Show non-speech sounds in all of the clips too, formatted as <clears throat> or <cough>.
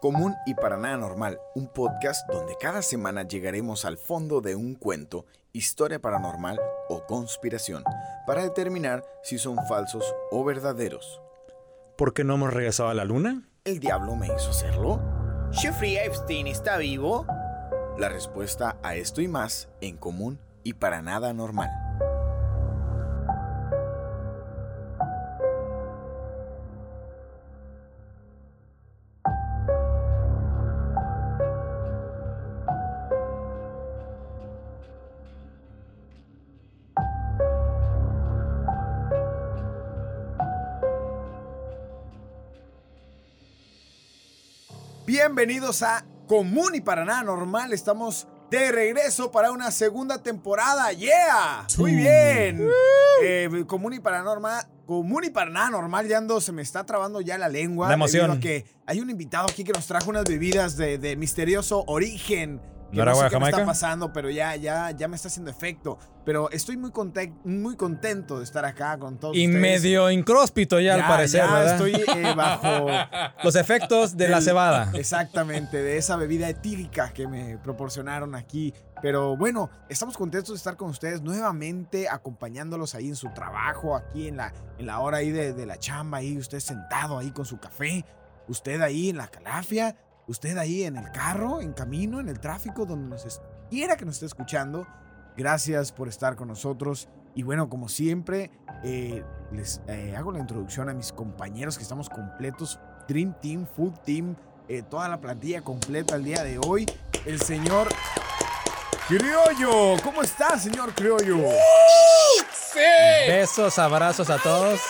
Común y para nada normal, un podcast donde cada semana llegaremos al fondo de un cuento, historia paranormal o conspiración, para determinar si son falsos o verdaderos. ¿Por qué no hemos regresado a la luna? ¿El diablo me hizo hacerlo? ¿Jeffrey Epstein está vivo? La respuesta a esto y más en común y para nada normal. Bienvenidos a Común y para nada normal. Estamos de regreso para una segunda temporada. ¡Yeah! Muy bien. Eh, común y paranormal. Común y para nada normal, ya ando, se me está trabando ya la lengua. La emoción. que hay un invitado aquí que nos trajo unas bebidas de, de misterioso origen. ¿No era no sé qué me está Jamaica? pasando, pero ya, ya, ya me está haciendo efecto. Pero estoy muy, conte- muy contento de estar acá con todos Y ustedes. medio incróspito ya, al parecer, ya ¿verdad? estoy eh, bajo <laughs> Los efectos de la del- cebada. Exactamente, de esa bebida etílica que me proporcionaron aquí. Pero bueno, estamos contentos de estar con ustedes nuevamente, acompañándolos ahí en su trabajo, aquí en la, en la hora ahí de, de la chamba, ahí usted sentado ahí con su café, usted ahí en la calafia, usted ahí en el carro, en camino, en el tráfico, donde nos quiera que nos esté escuchando. Gracias por estar con nosotros. Y bueno, como siempre, eh, les eh, hago la introducción a mis compañeros que estamos completos. Dream Team, Full Team, eh, toda la plantilla completa el día de hoy. El señor Criollo. ¿Cómo está, señor Criollo? Besos, abrazos a todos.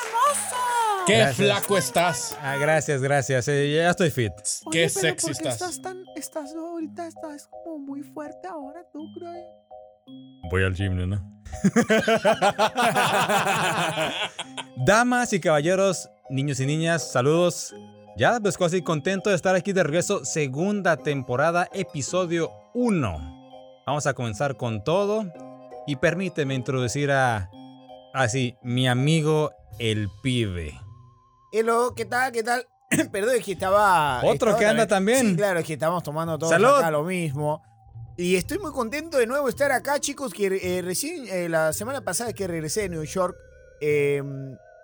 ¡Qué Gracias. flaco estás! Ah, gracias, gracias. Eh, ya estoy fit. ¡Qué sexy estás! tan, estás ahorita, estás como muy fuerte ahora, tú, Criollo. Voy al gym, ¿no? <laughs> Damas y caballeros, niños y niñas, saludos. Ya, pues casi contento de estar aquí de regreso. Segunda temporada, episodio 1. Vamos a comenzar con todo. Y permíteme introducir a. Así, mi amigo el pibe. Hello, ¿qué tal? ¿Qué tal? <clears throat> Perdón, es que estaba. Otro estaba que anda también. Sí, claro, es que estamos tomando todos ¡Salud! acá lo mismo. Y estoy muy contento de nuevo estar acá, chicos, que eh, recién eh, la semana pasada que regresé de New York, eh,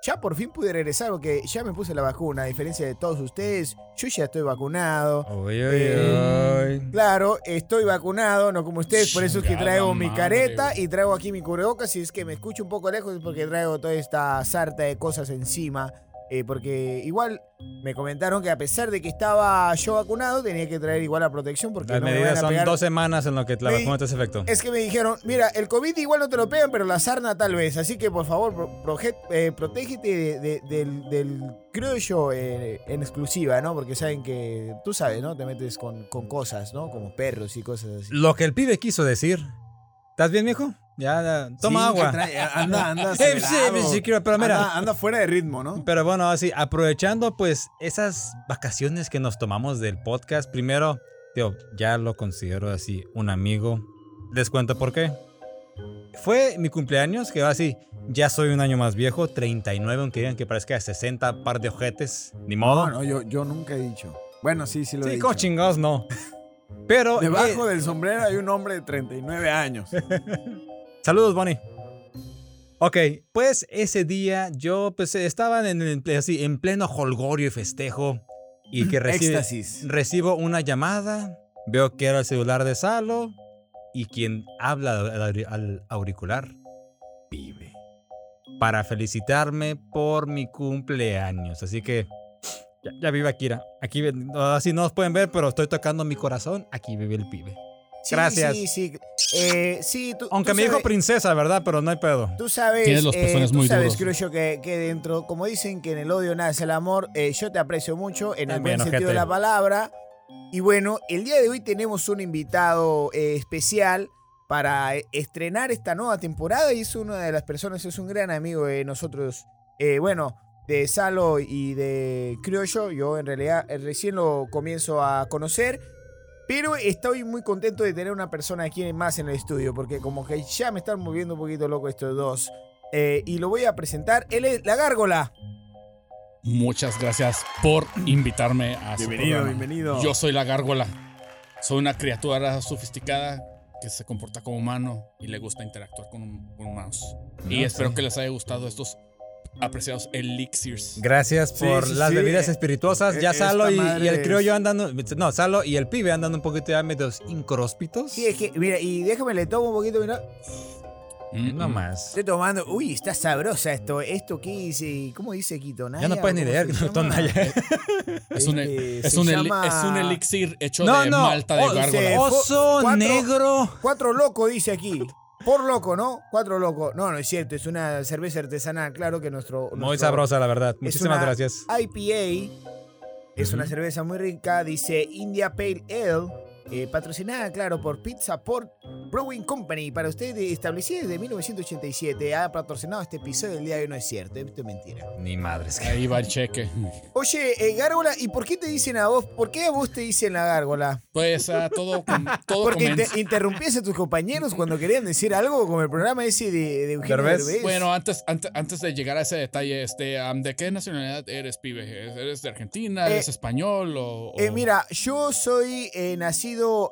ya por fin pude regresar porque ya me puse la vacuna, a diferencia de todos ustedes, yo ya estoy vacunado. Eh, uy. Claro, estoy vacunado, no como ustedes, por eso es que traigo mi careta y traigo aquí mi cubrebocas. Si es que me escucho un poco lejos es porque traigo toda esta sarta de cosas encima. Eh, porque igual me comentaron que a pesar de que estaba yo vacunado, tenía que traer igual la protección porque Las no me medidas van a son pegar. dos semanas en lo que la Me- vacuna te hace efecto. Es que me dijeron, mira, el COVID igual no te lo pegan, pero la sarna tal vez. Así que por favor, pro- proje- eh, protégete de- de- del, del criollo eh, en exclusiva, ¿no? Porque saben que, tú sabes, ¿no? Te metes con, con cosas, ¿no? Como perros y cosas así. Lo que el pibe quiso decir. ¿Estás bien, viejo? Ya, ya, toma Sí, agua. trae- anda, anda. Eh, <laughs> sí, sí, pero mira. Anda, anda fuera de ritmo, ¿no? Pero bueno, así, aprovechando pues esas vacaciones que nos tomamos del podcast, primero, tío, ya lo considero así un amigo. Les cuento por qué. Fue mi cumpleaños, que así, ya soy un año más viejo, 39, aunque digan que parezca de 60 par de ojetes, ni modo. No, no, yo, yo nunca he dicho. Bueno, sí, sí lo he sí, dicho. como chingados no. <laughs> Pero, Debajo eh, del sombrero hay un hombre de 39 años. <laughs> Saludos, Bonnie. Ok, pues ese día yo pues estaba en, el- así, en pleno holgorio y festejo y que recibe- recibo una llamada, veo que era el celular de Salo y quien habla al, al auricular, vive. Para felicitarme por mi cumpleaños. Así que ya, ya vive Akira. Aquí así no nos pueden ver, pero estoy tocando mi corazón. Aquí vive el pibe. Sí, Gracias. Sí, sí. Eh, sí, tú, Aunque tú me dijo princesa, ¿verdad? Pero no hay pedo. Tú sabes, Tienes los eh, tú muy sabes, duros. creo yo, que, que dentro, como dicen que en el odio nace el amor, eh, yo te aprecio mucho en el buen sentido de la palabra. Y bueno, el día de hoy tenemos un invitado eh, especial para estrenar esta nueva temporada y es una de las personas, es un gran amigo de nosotros, eh, bueno, de Salo y de Criollo. Yo en realidad eh, recién lo comienzo a conocer. Pero estoy muy contento de tener una persona aquí más en el estudio, porque como que ya me están moviendo un poquito loco estos dos. Eh, y lo voy a presentar. Él es la gárgola. Muchas gracias por invitarme a Bienvenido, bienvenido. Yo soy la gárgola. Soy una criatura sofisticada que se comporta como humano y le gusta interactuar con, con humanos. y espero sí. que les haya gustado estos apreciados elixirs. Gracias por sí, las sí. bebidas Eh, espirituosas. eh, Ya Salo y, y el criollo andando. No, Salo y el pibe andando un poquito ya medios incróspitos. Sí, es que, mira, y déjame le tomo un poquito, mira. Mm, No más. Estoy tomando. Uy, está sabrosa esto. ¿Esto qué dice? ¿Cómo dice Quito? Ya no puedes ni leer, ¿Cómo se Tonaya. llama? Es un, Este, es, un eli- llama- es un elixir hecho No, de no. malta de Oh, gárgola. Oso cuatro- negro. Cuatro locos dice aquí. Por loco, ¿no? Cuatro locos. No, no es cierto. Es una cerveza artesanal. Claro que nuestro. Muy nuestro- sabrosa, la verdad. Muchísimas gracias. IPA. Es una cerveza muy rica. Dice India Pale Ale. Eh, patrocinada, claro, por Pizza Port Brewing Company. Para usted, eh, establecida desde 1987. Ha patrocinado este episodio del día de hoy. No es cierto. Esto es mentira. Ni madres. Ahí va el cheque. Oye, eh, Gárgola, ¿y por qué te dicen a vos? ¿Por qué a vos te dicen la Gárgola? Pues ah, todo, <laughs> todo Porque inter- interrumpías a tus compañeros cuando querían decir algo, como el programa ese de, de Eugenio Derbez. Derbez. Bueno, antes, antes, antes de llegar a ese detalle, este, ¿de qué nacionalidad eres, pibe? ¿Eres de Argentina? ¿Eres Eh, español? O, o- Eh, mira, yo soy eh,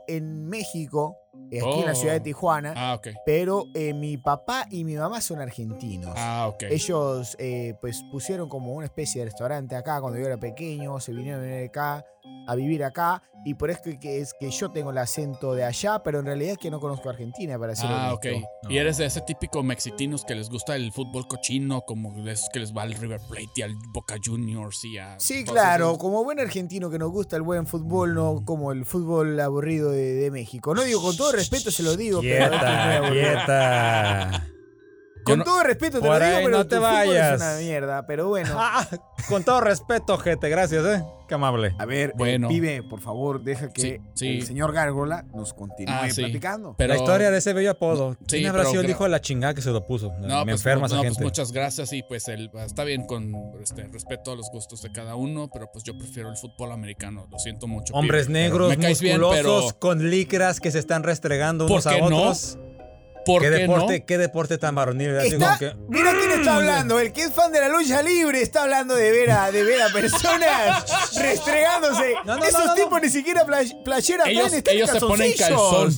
en México, aquí en la Oh. ciudad de Tijuana, Ah, ok. pero eh, mi papá y mi mamá son argentinos. Ah, ok. Ellos eh, pues pusieron como una especie de restaurante acá cuando yo era pequeño, se vinieron a vivir acá, a vivir acá, y por eso que es que yo tengo el acento de allá, pero en realidad es que no conozco Argentina para ser Ah, ok. honesto. Y eres de ese típico mexicatinos que les gusta el fútbol cochino, como les, que les va al River Plate y al Boca Juniors y a. Sí, claro, esos. como buen argentino que nos gusta el buen fútbol, no como el fútbol aburrido de, de México. No digo con todo respeto, se lo digo, pero este Quieta, quieta. Con no- todo respeto te lo digo, pero no te vayas. es una mierda, pero bueno. <laughs> Ah, con todo respeto, gente. Gracias, eh. Qué amable. A ver, Bueno. bueno. pibe, por favor, deja que Sí, sí. el señor Gárgola nos continúe Ah, sí. platicando. Pero, la historia de ese bello apodo. Sí, ¿Quién habrá sido el hijo de la chingada que se lo puso? No, Me pues, enferma esa no, pues, gente. muchas gracias y pues el, está bien con este, respeto a los gustos de cada uno, pero pues yo prefiero el fútbol americano. Lo siento mucho. Hombres pibe, negros, bien, musculosos, pero con licras que se están restregando ¿Por unos a qué no? Otros. ¿por ¿Qué, qué deporte, no? ¿Qué deporte tan varonil? Así Está, como que- mira quién está hablando, el que es fan de la lucha libre está hablando de ver a, de ver a personas <laughs> restregándose. No, no, Esos no, no, tipos ni siquiera play- playera Ellos- están se ponen calzón.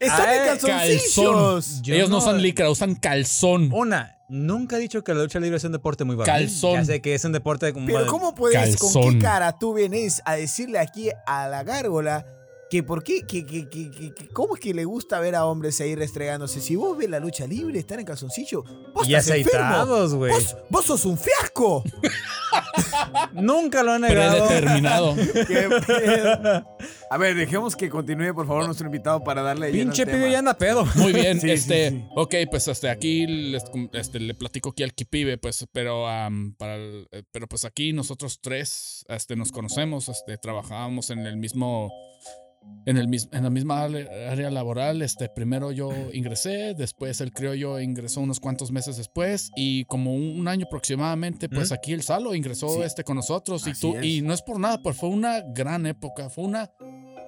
Están Ah, en eh, calzoncillos. Yo Ellos no no- usan licra, usan calzón. Una, nunca he dicho que la lucha libre es un deporte muy varonil. Calzón. Ya sé que es un deporte. Pero ¿cómo puedes, con qué cara tú vienes a decirle aquí a la gárgola que por qué, que, que, que, que- cómo es que le gusta ver a hombres ahí restregándose? Si vos ves la lucha libre, están en calzoncillo, vos Y estás aceitados, güey. Vos, vos sos un fiasco. <laughs> Nunca lo he negado. Predeterminado. <laughs> Qué pedo. A ver, dejemos que continúe, por favor, nuestro invitado para darle Pinche pibe ya anda pedo. Muy bien, Sí, este, sí. ok, pues este, aquí les- este, le platico aquí al Kipibe, pues, pero, para el- eh, pero pues aquí nosotros tres, este, nos conocemos, este, trabajábamos en el mismo, en el en la misma área laboral, este, primero yo ingresé, después el criollo ingresó unos cuantos meses después y como un, un año aproximadamente, pues ¿Mm? aquí el Salo ingresó, Sí. este, con nosotros y tú, es. y no es por nada, pues fue una gran época, fue una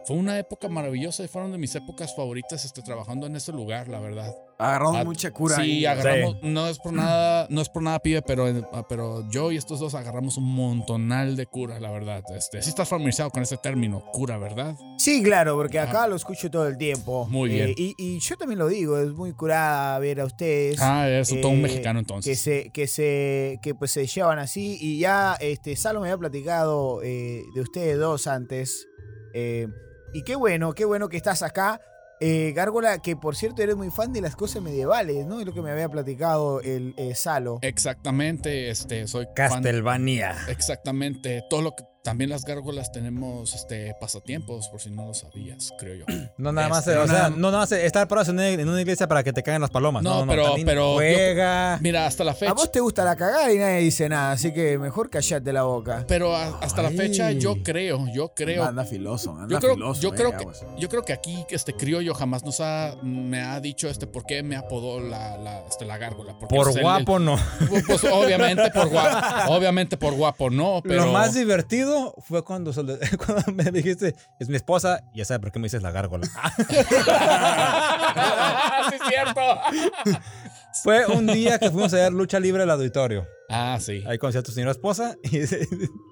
fue una época maravillosa y fueron de mis épocas favoritas este, trabajando en ese lugar, la verdad. Agarramos Ah, mucha cura. Sí, ahí. agarramos, no es por nada, no es por nada, pibe, pero, pero yo y estos dos agarramos un montonal de cura, la verdad. Este, sí estás familiarizado con ese término, cura, ¿verdad? Sí, claro, porque acá lo escucho todo el tiempo. Muy bien. Eh, y, y yo también lo digo, es muy curada ver a ustedes. Ah, es todo un eh, mexicano que entonces. se, que se, que pues se llevan así. Y ya, este, Salo me había platicado eh, de ustedes dos antes. Eh, y qué bueno, qué bueno que estás acá. Eh, Gárgola, que por cierto eres muy fan de las cosas medievales, ¿no? Es lo que me había platicado el eh, Salo. Exactamente, este, soy fan- Castelvanía. Exactamente, todo lo que también las gárgolas tenemos este pasatiempos, por si no lo sabías, creo yo. <clears throat> No nada más, Este, o sea, nada- no nada más estar parados en una, en una iglesia para que te caigan las palomas. No, No, no, pero- pero yo- juega. Mira, hasta la fecha. A vos te gusta la cagada y nadie dice nada, así que mejor callate la boca. Pero a- hasta la fecha yo creo, yo creo Anda filoso, anda Yo creo, filoso. yo eh, creo que yo creo que aquí este criollo jamás nos ha me ha dicho este por qué me apodó la, la, este, la gárgola. Porque Por es el- guapo no. pues obviamente por guapo, <laughs> obviamente por guapo no, pero Lo más divertido fue <laughs> cuando, me dijiste, es mi esposa, ya sabes por qué me dices la gárgola. <laughs> sí, es cierto. <laughs> Fue un día que fuimos a ver lucha libre al auditorio. Ah, sí, Ahí conocí a tu señora esposa y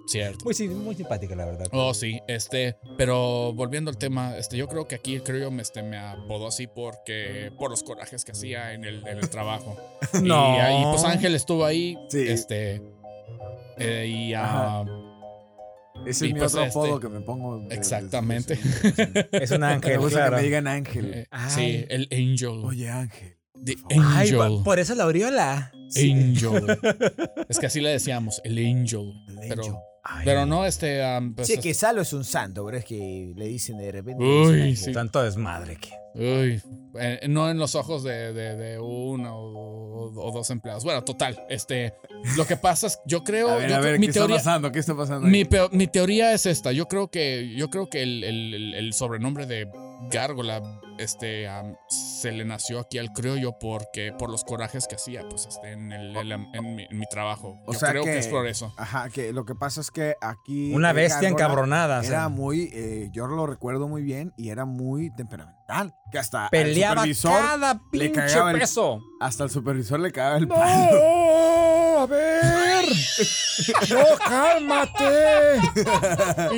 cierto. muy, muy simpática, la verdad. Oh, sí, este, pero volviendo al tema, este, yo creo que aquí creo yo me, este, me apodó así porque por los corajes que hacía en el, en el trabajo. No. Y ahí, pues Ángel estuvo ahí, Sí. este, eh, y ah, Ese Y es mi pues, otro este, apodo que me pongo. de- de- exactamente. Es un Me ángel, gusta claro. que me digan Ángel. Eh, Ay. sí, el Angel. Oye, Ángel. The. Ay, Angel. pa- por eso la aureola. Angel. es que así le decíamos, el Angel. El Pero, Pero no, este, um, pues, Sí, que Salo es un santo, pero es que le dicen de repente. Uy, sí. Tanto desmadre que. Uy, eh, no en los ojos de, de, de uno o, o dos empleados. Bueno, total, este, lo que pasa es, yo creo, A ver, yo a creo- ver, mi ¿qué teoría, está pasando? ¿Qué está pasando? mi, teoría es esta. Yo creo que, yo creo que el- el sobrenombre de Gárgola, este, se le nació aquí al criollo porque por los corajes que hacía, pues, este, en, el, el- en mi, en mi trabajo. O yo sea creo que, que- es por eso. Ajá, que lo que pasa es que aquí. Una bestia encabronada. o sea, Era muy. eh, yo lo recuerdo muy bien y era muy temperamental. Que hasta. peleaba supervisor, cada le pinche el- peso. Hasta el supervisor le cagaba el palo. ¡No! ¡A ver! ¡No, cálmate!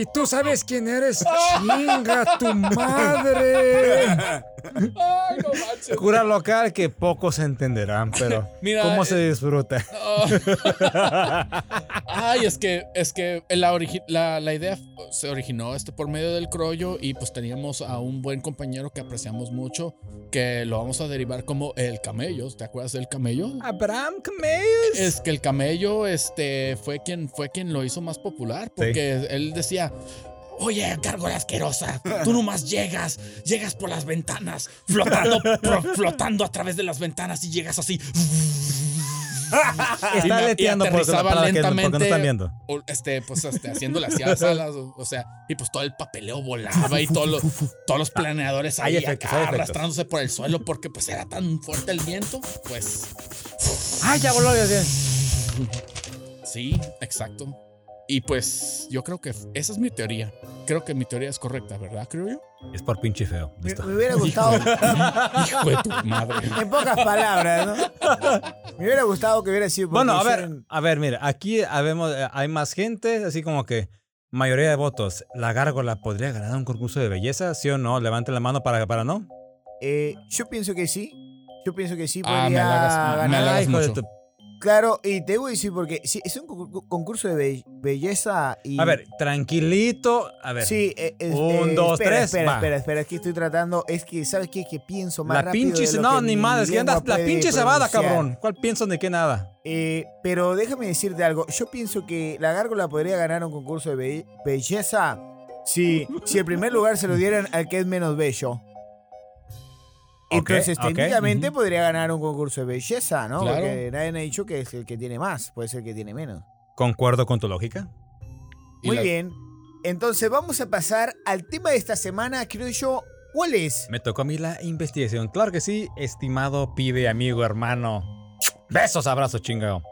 ¿Y tú sabes quién eres? ¡Chinga tu madre! Ay, no manches. Cura local que pocos entenderán, pero <laughs> Mira, ¿cómo eh, se disfruta? <laughs> Ay, es que, es que la, origi- la, la idea se originó este por medio del crollo y pues teníamos a un buen compañero que apreciamos mucho, que lo vamos a derivar como el camello. ¿Te acuerdas del camello? Abraham Camellos. Es que el camello este, fue, quien, fue quien lo hizo más popular, porque él decía... Oye, gárgola asquerosa, tú nomás llegas, llegas por las ventanas, flotando, <laughs> pro- flotando a través de las ventanas y llegas así. <laughs> Está me- y leteando por, aterrizaba para que, porque no lentamente. están viendo. o, este, pues, este, haciéndole así a las alas, o, o sea, y pues todo el papeleo volaba y todos los, todos los planeadores ahí efectos, acá arrastrándose por el suelo porque pues era tan fuerte el viento, pues ¡Ay, ya voló! ya, ya. sí, exacto. Y pues yo creo que esa es mi teoría. Creo que mi teoría es correcta, ¿verdad? Creo yo. Es por pinche feo. Me, Listo. me hubiera gustado, Hijo de tu madre. <laughs> en pocas palabras, ¿no? Me hubiera gustado que hubiera sido. Bueno, a ver, a ver, mira, aquí habemos, eh, hay más gente, así como que mayoría de votos. ¿La gárgola podría ganar un concurso de belleza? ¿Sí o no? Levante la mano para, para no. eh, yo pienso que sí. Yo pienso que sí Ah, me podría halagas- me ganar. halagas hijo de mucho. Claro, y te voy a decir porque sí, es un concu- concurso de be- belleza y. A ver, tranquilito. A ver. Sí, eh, eh, Un, eh, dos, espera, tres, Espera, va. espera, espera, aquí estoy tratando. Es que, ¿sabes qué? Que pienso más la rápido. pinche. de lo No, que ni madre, es que andas. La pinche cebada, cabrón. ¿Cuál pienso de qué nada? Eh, pero déjame decirte algo. Yo pienso que la gárgola podría ganar un concurso de be- belleza si, si el primer lugar se lo dieran al que es menos bello. Entonces, técnicamente podría ganar un concurso de belleza, ¿no? Claro. Porque nadie ha dicho que es el que tiene más, puede ser el que tiene menos. Concuerdo con tu lógica. Muy la- bien. Entonces, vamos a pasar al tema de esta semana, creo yo. ¿Cuál es? Me tocó a mí la investigación. Claro que sí, estimado pibe, amigo, hermano. Besos, abrazos, chingado.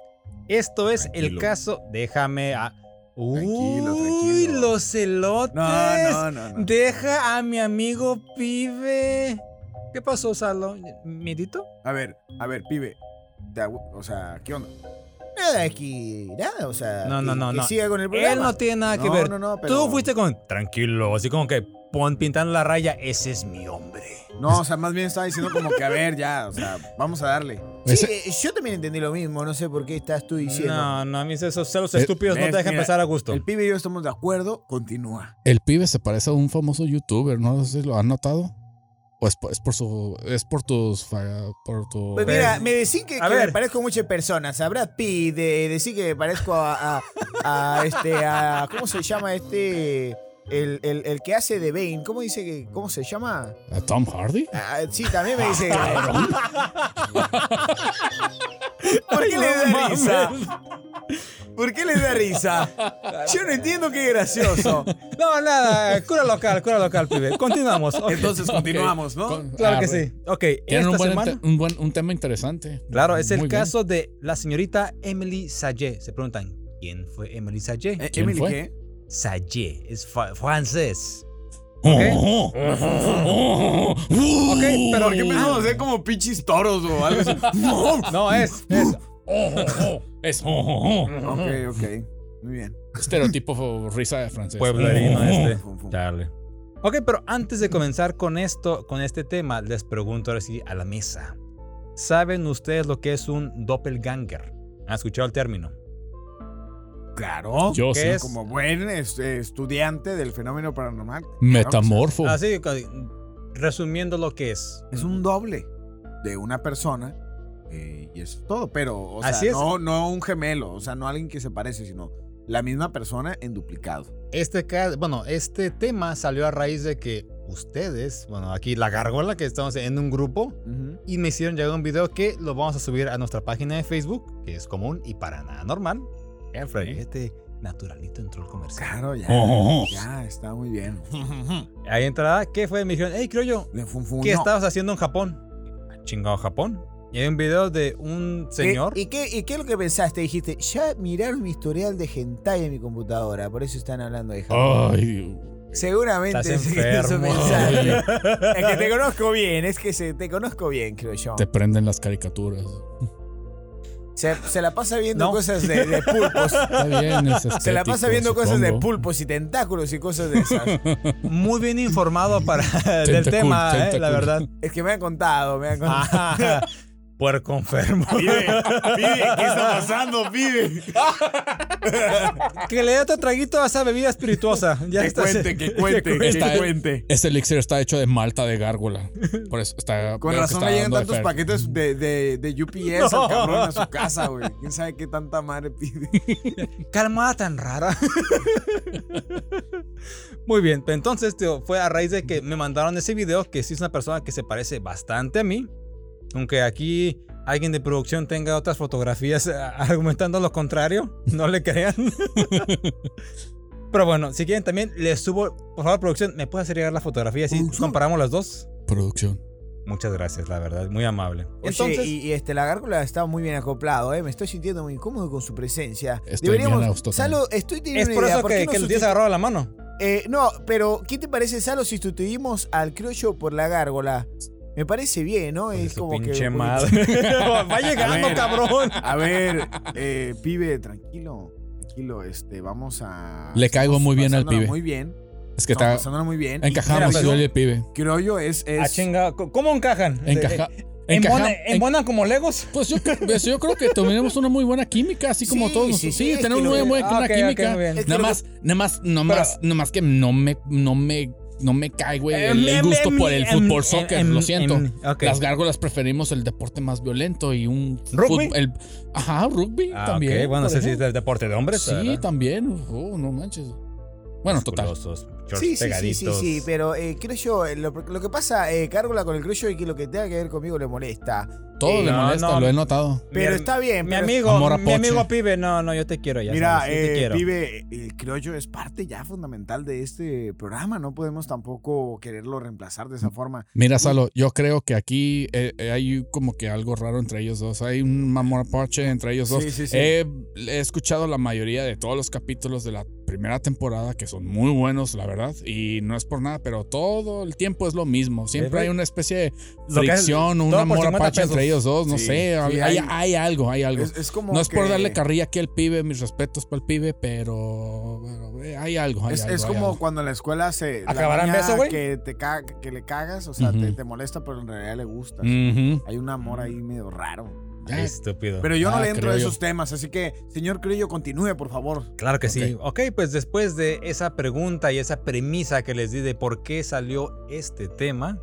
Esto es el caso. Déjame a. Tranquilo, Uy, tranquilo. los elotes. No, no, no, no. Deja a mi amigo pibe. ¿Qué pasó, Salo? ¿Miedito? A ver, a ver, pibe. O sea, ¿qué onda? Nada aquí, nada, o sea. No, no, que- no, que no. siga con el programa. Él no tiene nada que No, ver. no, no, pero- Tú fuiste con. Tranquilo, así como que pon pintando la raya. Ese es mi hombre. No, o sea, más bien estaba diciendo como que, a ver, ya, o sea, vamos a darle. Sí, Ese- eh, yo también entendí lo mismo, no sé por qué estás tú diciendo. No, no, a mí esos celos Eh, estúpidos no te dejan mira, pensar a gusto. El pibe y yo estamos de acuerdo, continúa. El pibe se parece a un famoso youtuber, ¿no sé si lo han notado. O es por, es por su. Es por tus. Por tu. Pues mira, me decís que, A que me parezco a muchas personas. A Brad Pitt, de, decir que me parezco a, a, a este, a, ¿cómo se llama este? El, el, el que hace de Bane, ¿cómo dice que, cómo se llama? ¿A Tom Hardy? Ah, sí, también me dice. <laughs> ¿Por qué le da risa? ¿Por qué le da risa? Yo no entiendo qué gracioso. No, nada, cura local, cura local, pibe. Continuamos. Entonces continuamos, ¿no? Con- claro ah, que sí. Ok, Tienen esta un buen, semana. un, buen, un tema interesante. Claro, es el Muy bien. caso de la señorita Emily Sage. Se preguntan, ¿quién fue Emily Sage? Eh, ¿Quién Emily, fue? ¿qué? Sayé. Es francés. Ok, Ok, pero ¿Por qué empezamos a hacer como pinches toros o algo así? <laughs> No, es. es Es ok, ok. Muy bien. estereotipo risa de francés. pueblerino este. Dale. Ok, pero antes de comenzar con esto, con este tema, les pregunto ahora sí a la mesa. ¿Saben ustedes lo que es un doppelganger? ¿Han escuchado el término? Claro. Yo ¿Qué sí. es? Como buen este, estudiante del fenómeno paranormal. claro, Metamorfo. Así, resumiendo lo que es. Es un doble de una persona eh, y eso es todo. Pero, o sea, es. No, no un gemelo, o sea, no alguien que se parece, sino la misma persona en duplicado. Este, ca- bueno, este tema salió a raíz de que ustedes, bueno, aquí la gargola que estamos en un grupo, y me hicieron llegar un video que lo vamos a subir a nuestra página de Facebook, que es común y para nada normal. Eh, Freddy, este naturalito entró al comercial. Claro, ya. Oh. Ya, está muy bien. <laughs> Ahí entrada, ¿qué fue? Me dijeron, hey, creo yo, ¿qué no. estabas haciendo en Japón? "Ah, Chingado Japón. Y hay un video de un señor. ¿Y, y qué, ¿Y qué es lo que pensaste? Dijiste, ya miraron mi historial de hentai en mi computadora, por eso están hablando de Japón. Ay. Seguramente Estás es enfermo. mensaje. <laughs> es que te conozco bien, es que se, te conozco bien, creo yo. te prenden las caricaturas. Se, se la pasa viendo No. cosas de, de pulpos. <laughs> Está bien, es Se la pasa viendo cosas de pulpos y tentáculos y cosas de esas. Muy bien informado para <laughs> del tema, eh, la verdad. Es que me han contado, me han contado. Ah, <laughs> Puerco enfermo. Pibe, pibe, ¿qué está pasando, pibe? Que le dé otro traguito a esa bebida espirituosa. Ya Que está- cuente, que cuente, que cuente. Este elixir está hecho de malta de gárgola. Por eso está. Con razón está le llegan tantos paquetes de, de, de UPS al cabrón a su casa, güey. ¿Quién sabe qué tanta madre pide? Calmada tan rara. Muy bien, pues entonces tío, fue a raíz de que me mandaron ese video que sí es una persona que se parece bastante a mí. Aunque aquí alguien de producción tenga otras fotografías <laughs> argumentando lo contrario, no le crean. <laughs> Pero bueno, si quieren también les subo, por favor producción, ¿me puede hacer llegar la fotografía así Producción. comparamos las dos? Producción. Muchas gracias, la verdad, muy amable. Oye, Entonces, y, y, este, la gárgola está muy bien acoplado, ¿eh? Me estoy sintiendo muy incómodo con su presencia. Estoy gusto Salo, estoy es teniendo por una idea. eso ¿por que, que lo tienes sustitu- agarrado a la mano. Eh, no, pero ¿qué te parece, Salo, si sustituimos al criollo por la gárgola? Me parece bien, ¿no? Es como pinche que. madre. <laughs> Va llegando, A ver. cabrón. A ver, eh, pibe, tranquilo. Tranquilo, este, vamos a. Le caigo muy bien al pibe. Muy bien. Es que Estamos está. pasándola muy bien. Encajamos el pibe. Criollo es. es Ah, chinga, ¿Cómo encajan? Encaja. Encaja- ¿Embonan en- como legos? Pues yo, pues yo creo que tenemos una muy buena química, así como Sí, todos. sí, nosotros. sí, tenemos lo muy buena Ah, química. Es que Nada más, nada más, nada más, nada más que no me, no me, no me cae, güey, el, el Em, gusto em, por el em, fútbol em, soccer, em, lo siento. em. Las gárgolas preferimos el deporte más violento y un ¿Rugby? el- ajá, rugby Ah, también. ok, bueno, por ese sí es del deporte de hombres. Sí, ¿verdad? también. Oh, no manches. Bueno, total. Sí, sí, sí, sí, sí, pero eh, creo yo, eh, lo, lo que pasa, eh, Cárgola con el criollo es que lo que tenga que ver conmigo le molesta. Todo Eh, le molesta, no. lo he notado. Pero Mi- está bien. Mi pero- amigo, mi Poche. amigo pibe, no, no, yo te quiero ya. Mira, sabes, yo te eh, quiero. pibe, el criollo es parte ya fundamental de este programa. No podemos tampoco quererlo reemplazar de esa forma. Mira, Salo, yo creo que aquí eh, eh, hay como que algo raro entre ellos dos. Hay un mamorapoche entre ellos dos. Sí, sí, sí. He, he escuchado la mayoría de todos los capítulos de la primera temporada que son muy buenos, la verdad. Y no es por nada, pero todo el tiempo es lo mismo. Siempre hay una especie de fricción, un amor 50 apache pesos. entre ellos dos. No Sí, sé, sí, hay, hay- hay algo, hay algo. Es, es como no es por darle carrilla aquí al pibe, mis respetos para el pibe, pero, pero, eh, hay algo. Hay Es, algo, es hay como algo. cuando en la escuela se. la ¿Acabará en niña beso, güey? Que, te que le cagas, o sea, te, molesta, pero en realidad le gusta. Hay un amor ahí medio raro. Estúpido. Pero yo no Ah, le entro a esos temas, así que, señor Criollo, continúe, por favor. Claro que sí. Ok, pues después de esa pregunta y esa premisa que les di de por qué salió este tema,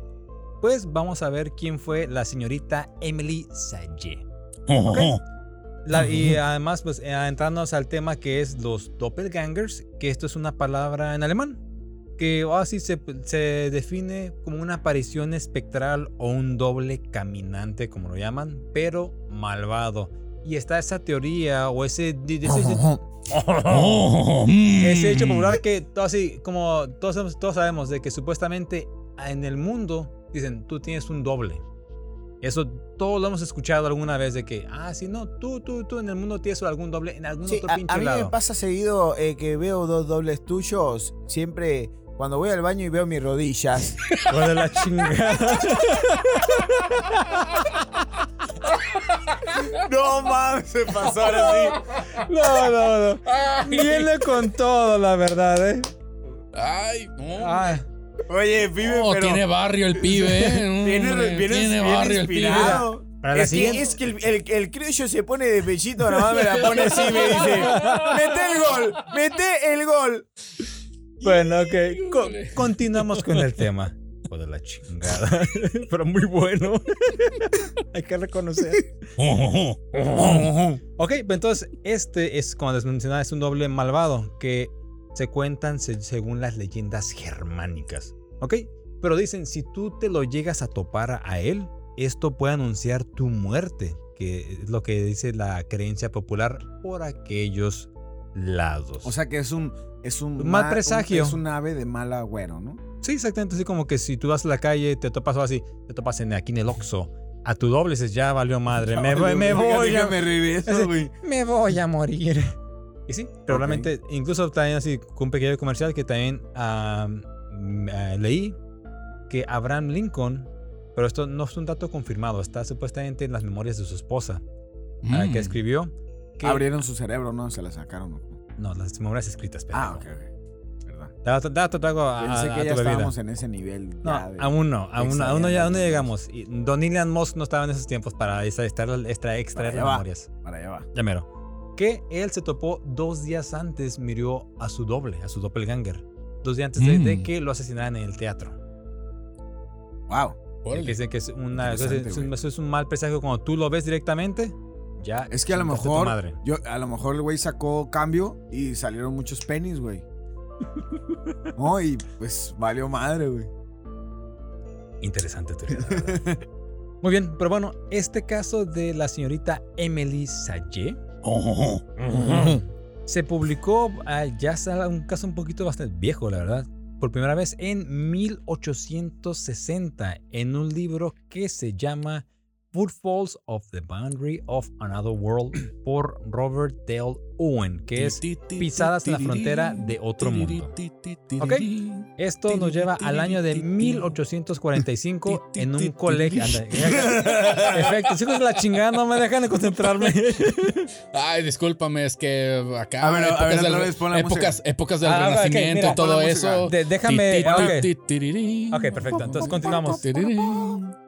pues vamos a ver quién fue la señorita Emily Sayé. La- y además, pues eh, entrándonos al tema que es los doppelgangers, que esto es una palabra en alemán, que así se, se define como una aparición espectral o un doble caminante, como lo llaman, pero malvado. Y está esa teoría o ese, ese, <laughs> Oh, mm. ese hecho popular que todo así, como todos, sabemos- todos sabemos de que supuestamente en el mundo dicen, tú tienes un doble. Eso todos lo hemos escuchado alguna vez de que, ah, sí, no, tú, tú, tú en el mundo tienes algún doble en algún Sí, otro a, pinche a mí me lado. pasa seguido eh, que veo dos dobles tuyos. Siempre cuando voy al baño y veo mis rodillas. <laughs> De la chingada. <laughs> no mames, se pasó ahora sí. No, no, no. Viene con todo, la verdad, ¿eh? Ay, no. Ay, Oye, pibe, Oh, pero. tiene barrio el pibe, ¿eh? <laughs> Viene, Hombre, viene- tiene barrio el pibe. Para la es, que, es que el, el, el criollo se pone de pechito, nomás me la pone así y me dice: ¡Mete el gol! ¡Mete el gol! Bueno, ok. co- continuamos con el tema. Hijo de la chingada. <laughs> Pero muy bueno. <laughs> Hay que reconocer. Ok, pues entonces este es, como les mencionaba, es un doble malvado que se cuentan se- según las leyendas germánicas. Ok, pero dicen, si tú te lo llegas a topar a él, esto puede anunciar tu muerte, que es lo que dice la creencia popular por aquellos lados. O sea que es un. Es un Mal ma- presagio. un- es un ave de mal agüero, ¿no? Sí, exactamente. Así como que si tú vas a la calle, te topas o así, te topas en, aquí en el Oxxo. A tu doble dices, ya valió madre. me <laughs> voy, me voy. a- me regreso, Así, me voy a morir. Y sí, pero realmente, incluso también así, con un pequeño comercial que también ah, leí que Abraham Lincoln, pero esto no es un dato confirmado, está supuestamente en las memorias de su esposa, ah, Mm. que escribió. Que, Abrieron su cerebro, ¿no? Se la sacaron. ¿no? No, las memorias escritas, Ah, pendejo. ok, ok. Verdad. Dato, dato, dato a, Pensé a- que a ya estábamos en ese nivel. No, ya de- aún no, aún, no, aún no, ya, aún no llegamos. Y Don Elon Musk no estaba en esos tiempos para extraer, extraer, extraer allá las va. memorias. Para allá va. Ya mero. Que él se topó dos días antes, murió a su doble, a su doppelganger. Dos días antes de, Mm. de que lo asesinaran en el teatro. Wow. Que dicen que es, una, es, es un, es un mal presagio cuando tú lo ves directamente. Ya. Es que a lo mejor. madre. Yo, a lo mejor el güey sacó cambio y salieron muchos pennies, güey. <laughs> No, y pues valió madre, güey. Interesante teoría. <laughs> Muy bien, pero bueno, este caso de la señorita Emily Sallé <laughs> se publicó ah, ya es un caso un poquito bastante viejo, la verdad. Por primera vez en 1860 en un libro que se llama Footfalls of the Boundary of Another World <clears throat> por Robert Dale Owen, que es Pisadas en la frontera de otro mundo. Ok. Esto nos lleva al año de 1845 en un colegio. Anda, Efectos, hijos de la chingada, no me dejan de concentrarme. Ay, discúlpame, es que acá. A ver, a épocas ver, del, vez épocas, épocas del Ah, Renacimiento mira, y todo eso. De- déjame. Ti, ok. perfecto. Entonces continuamos.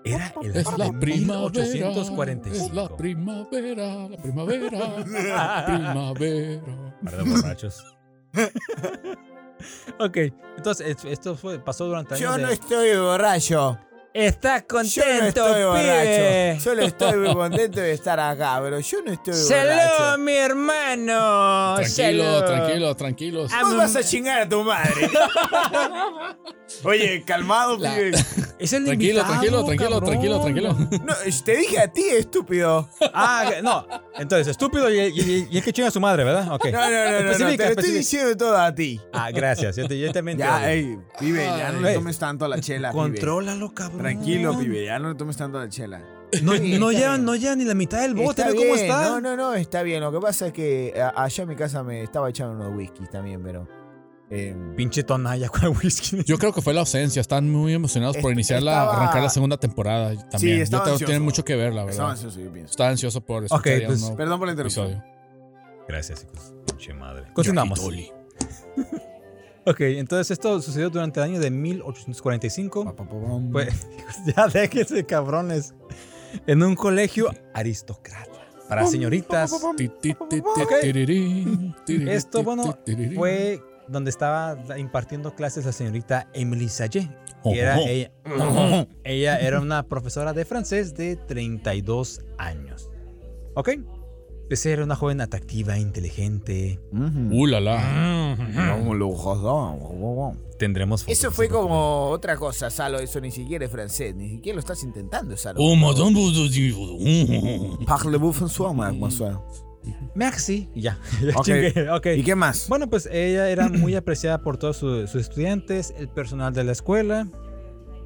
Era el Es año la de primavera. 1845. Es la primavera. La primavera. La primavera. Par de borrachos. <laughs> ok, entonces es- esto fue, pasó durante años Yo no de- estoy borracho. ¡Estás Yo no contento, estoy pibe! borracho. Solo estoy muy contento de estar acá, pero yo no estoy ¡Salud, borracho. mi hermano! Tranquilo, ¡Salud! tranquilo, tranquilos. Ah, Vos vas a chingar a tu madre. <laughs> Oye, calmado, La- pibe. Es el Tranquilo, invitado, tranquilo, tranquilo, tranquilo, tranquilo. No, te dije a ti, estúpido. Ah, no. Entonces, estúpido y, y- y es que chinga a su madre, ¿verdad? Ok. No, no, no, no, no, te estoy diciendo todo a ti. Ah, gracias. Yo, te- yo también te Ya, ey, pibe, ya no le tomes tanto a la chela, pibe. Contrólalo, cabrón. Tranquilo, pibe, ya no le tomes tanto la chela. No, Sí, llevan, no llevan ni la mitad del bote, Está ve cómo está. No, no, no, está bien. Lo que pasa es que a- allá en mi casa me estaba echando unos whiskies también, pero. eh, Pinche tonalla con el whisky. Yo creo que fue la ausencia. Están muy emocionados por iniciar la, estaba- arrancar la segunda temporada también. Yo estaba creo que ansioso. tiene mucho que ver, la Estaba verdad. ansioso, yo pienso. Estaba ansioso por escuchar Ok, ya un pues, nuevo Perdón por la interrupción. episodio. Gracias, hijos. Pinche madre. Continuamos. Ok, entonces esto sucedió durante el año de 1845. Pa, pa, pa, pam. Pues, <laughs> ya déjense, cabrones. En un colegio aristócrata. Para señoritas. Ti, ti, ti, ti, Ok. tirirín, tirirín, Esto, bueno. Fue donde estaba impartiendo clases la señorita Emily Sallé. Ojo, Que era ella, ella era una profesora de francés de 32 años. ¿Ok? Pues era una joven atractiva, inteligente. Uh, la, la. Tendremos fotos Eso fue como otra cosa, Salo. Eso ni siquiera es francés. Ni siquiera lo estás intentando, Salo. Oh, madame, <laughs> vous dites- Parlez-vous François, mademoiselle? Merci. Y ya. <laughs> Ya Ok. chingué, ok. ¿Y qué más? Bueno, pues ella era muy apreciada por todos su- sus estudiantes, el personal de la escuela,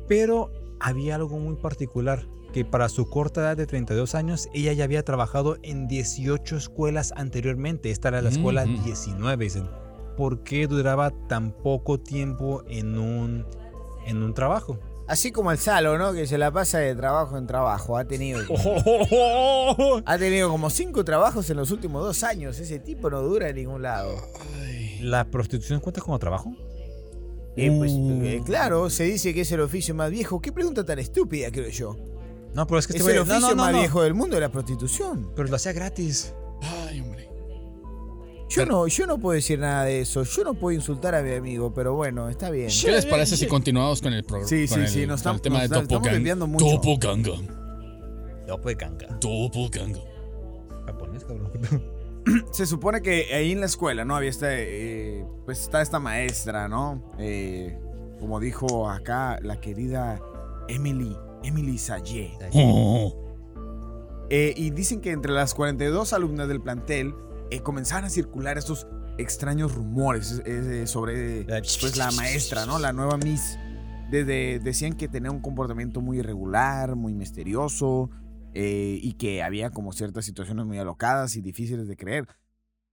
pero había algo muy particular que para su corta edad de 32 años, ella ya había trabajado en 18 escuelas anteriormente. Esta era la escuela Ujú. 19. Dicen, ¿por qué duraba tan poco tiempo en un, en un trabajo? Así como el Salo, ¿no? Que se la pasa de trabajo en trabajo. Ha tenido, <laughs> ha tenido como cinco trabajos en los últimos dos años. Ese tipo no dura en ningún lado. ¿La prostitución cuenta como trabajo? Eh, pues, Uh. eh, claro, se dice que es el oficio más viejo. ¿Qué pregunta tan estúpida, creo yo? No, pero es que Es este el güey- no, oficio no, no, más no. viejo del mundo, la prostitución. Pero lo hacía gratis. Ay, hombre. Yo no, yo no puedo decir nada de eso. Yo no puedo insultar a mi amigo, pero bueno, está bien. ¿Qué les parece si continuamos con el programa? Sí, sí, sí, nos estamos- nos estamos desviando mucho. Puede canga. Doppelganger. Japonés, cabrón. Se supone que ahí en la escuela, ¿no? Había esta, eh, pues está esta maestra, ¿no? Eh, como dijo acá la querida Emily, Emily Sayé. Oh. Eh, y dicen que entre las 42 alumnas del plantel eh, comenzaron a circular estos extraños rumores eh, sobre pues, la maestra, ¿no? La nueva Miss. Desde, decían que tenía un comportamiento muy irregular, muy misterioso y que había como ciertas situaciones muy alocadas y difíciles de creer.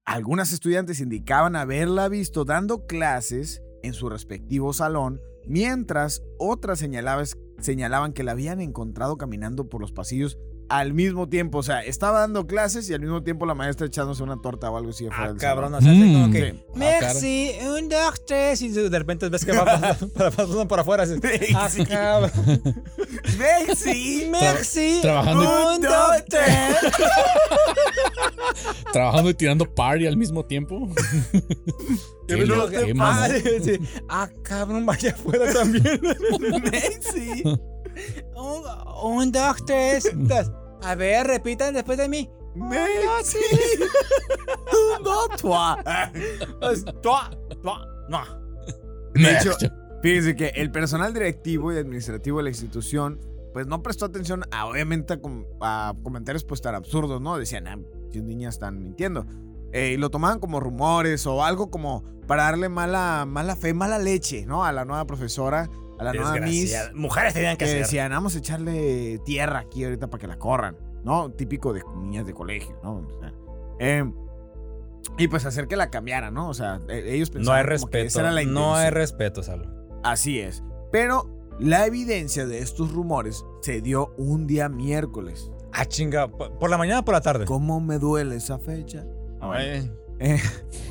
Algunas estudiantes indicaban haberla visto dando clases en su respectivo salón, mientras otras señalaba- señalaban que la habían encontrado caminando por los pasillos al mismo tiempo. O sea, estaba dando clases y al mismo tiempo la maestra echándose una torta o algo así afuera Ah, del cabrón, salón. o sea, así como Mm. que. Sí. Merci, un, dos, tres. Y de repente ves que va <laughs> pasando, por afuera. Así, ah, Sí. cabrón. <laughs> Merci. Merci. trabajando y- Un, dos, tres. <laughs> Trabajando y tirando party al mismo tiempo. Qué lo- qué ah, sí, sí. Ah, cabrón, vaya afuera también. Merci. un, un, dos, tres. A ver, repitan después de mí. Merci. No, toi. Tua, tua, no. De hecho, fíjense que el personal directivo y administrativo de la institución, pues no prestó atención a, obviamente, a, com- a comentarios pues tan absurdos, ¿no? Decían, ah, si niñas están mintiendo. Eh, y lo tomaban como rumores o algo como para darle mala, mala fe, mala leche, ¿no? A la nueva profesora, a la nueva Miss. Mujeres tenían que Que ser. decían, vamos a echarle tierra aquí ahorita para que la corran, ¿no? Típico de niñas de colegio, ¿no? O sea, eh, y pues hacer que la cambiaran, ¿no? O sea, eh, ellos No pensaban hay como que respeto. esa era la No hay respeto, Salo. Así es. Pero la evidencia de estos rumores se dio un día miércoles. Ah, chinga. ¿Por la mañana o por la tarde? ¿Cómo me duele esa fecha? Eh,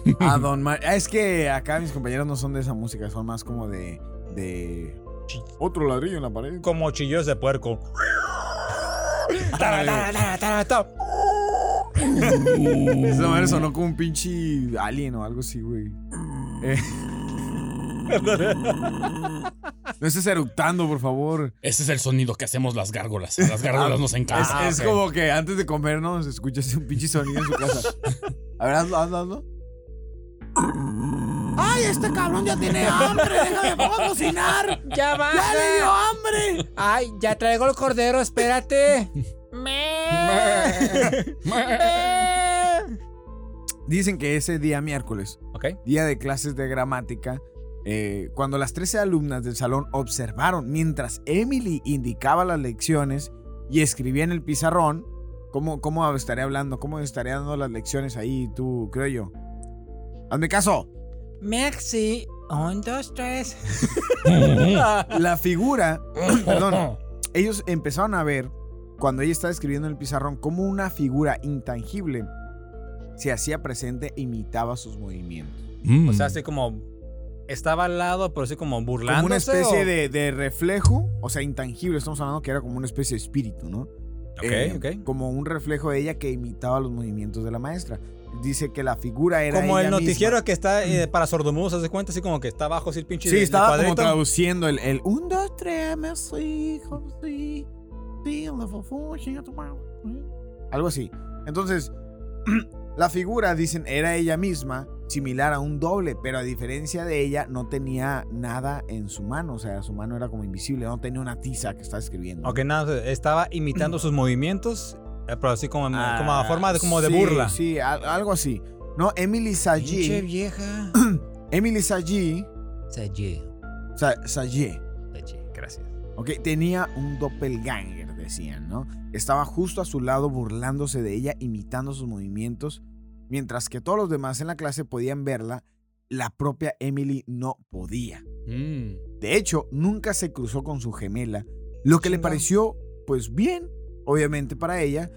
<laughs> a Don Mar- Es que acá mis compañeros no son de esa música, son más como de. de. Otro ladrillo en la pared. Como chillos de puerco. Tara, tara, tara, tara, tara. Esa madre sonó como un pinche alien o algo así, güey. Eh. <laughs> No estés eructando, por favor. Ese es el sonido que hacemos las gárgolas. Las gárgolas nos Es, encantan. es como que antes de comer, ¿no? Se escucha así un pinche sonido en su casa. A ver, hazlo, hazlo, hazlo. ¡Ay, este cabrón ya tiene hambre! ¡Déjame, vamos a cocinar! ¡Ya va! ¡Ya le dio hambre! ¡Ay, ya traigo el cordero, espérate! Dicen que ese día miércoles, ok. día de clases de gramática, eh, cuando las 13 alumnas del salón observaron mientras Emily indicaba las lecciones y escribía en el pizarrón, ¿cómo, cómo estaría hablando? ¿Cómo estaría dando las lecciones ahí tú, creo yo? Hazme caso. Merci. Un, dos, tres. <laughs> La figura, <coughs> perdón, ellos empezaron a ver, cuando ella estaba escribiendo en el pizarrón, como una figura intangible se hacía presente e imitaba sus movimientos. Mm. O sea, así como. Estaba al lado, pero así como burlándose. Como una especie o- de, de reflejo, o sea, intangible. Estamos hablando que era como una especie de espíritu, ¿no? Ok, Eh, ok. Como un reflejo de ella que imitaba los movimientos de la maestra. Dice que la figura era. Como el noticiero misma. que está eh, para sordomudos, ¿se cuenta? Así como que está abajo, así el pinche. Sí, de- estaba como traduciendo el, el un, dos, tres, merci, merci, sí, la fofo, chinga tu madre. Algo así. Entonces, <clears throat> la figura, dicen, era ella misma, similar a un doble, pero a diferencia de ella, no tenía nada en su mano. O sea, su mano era como invisible, no tenía una tiza que estaba escribiendo. Ok, nada, estaba imitando <clears throat> sus movimientos, eh, pero así como, Ah, como a forma de, como de sí, burla. Sí, al- algo así. No, Emily Pinche Saji. vieja. <clears throat> Emily Saji. Saye. Sa- Saye. Saye, gracias. Ok, tenía un doppelganger, decían, ¿no? Estaba justo a su lado burlándose de ella, imitando sus movimientos, mientras que todos los demás en la clase podían verla, la propia Emily no podía. Mm. De hecho, nunca se cruzó con su gemela, lo que le Chingado. pareció, pues bien, obviamente para ella,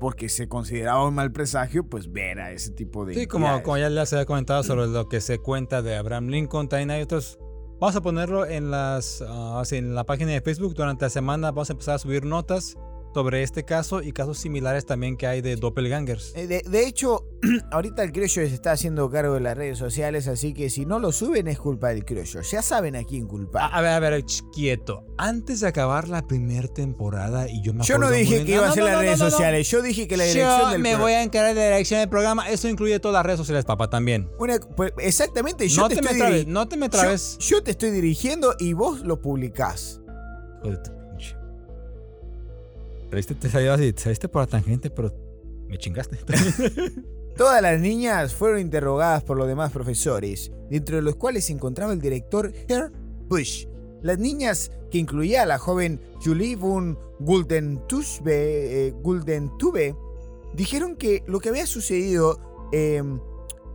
porque se consideraba un mal presagio, pues ver a ese tipo de... Sí, como, como ya les había comentado sobre lo que se cuenta de Abraham Lincoln, también hay otros. Vamos a ponerlo en, las, ah, así, en la página de Facebook durante la semana. Vamos a empezar a subir notas sobre este caso y casos similares también que hay de doppelgangers. Eh, De, de hecho, <clears throat> ahorita el criollo se está haciendo cargo de las redes sociales, así que si no lo suben es culpa del criollo. Ya saben a quién culpar. a ver, a ver, ch, quieto. Antes de acabar la primera temporada y yo me Yo no dije que iba No, a ser no, las no, redes sociales, yo dije que la dirección Yo del me voy a encargar de la dirección del programa. Eso incluye todas las redes sociales, papá, también. Una- pues, exactamente, yo no te, te, me estoy trabes, no te me yo- trabes. yo te estoy dirigiendo y vos lo publicás. Hijo pinche. Saliste, te salió así, saliste por la tangente, pero me chingaste. <laughs> Todas las niñas fueron interrogadas por los demás profesores, dentro de los cuales se encontraba el director Herr Bush. Las niñas, que incluía a la joven Julie von Guldentube, eh, Guldentube, dijeron que lo que había sucedido, eh,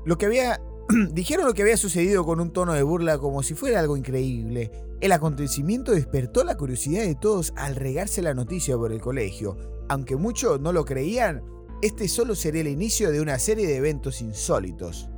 lo que había, <clears throat> dijeron lo que había sucedido con un tono de burla como si fuera algo increíble. El acontecimiento despertó la curiosidad de todos al regarse la noticia por el colegio. Aunque muchos no lo creían, este solo sería el inicio de una serie de eventos insólitos.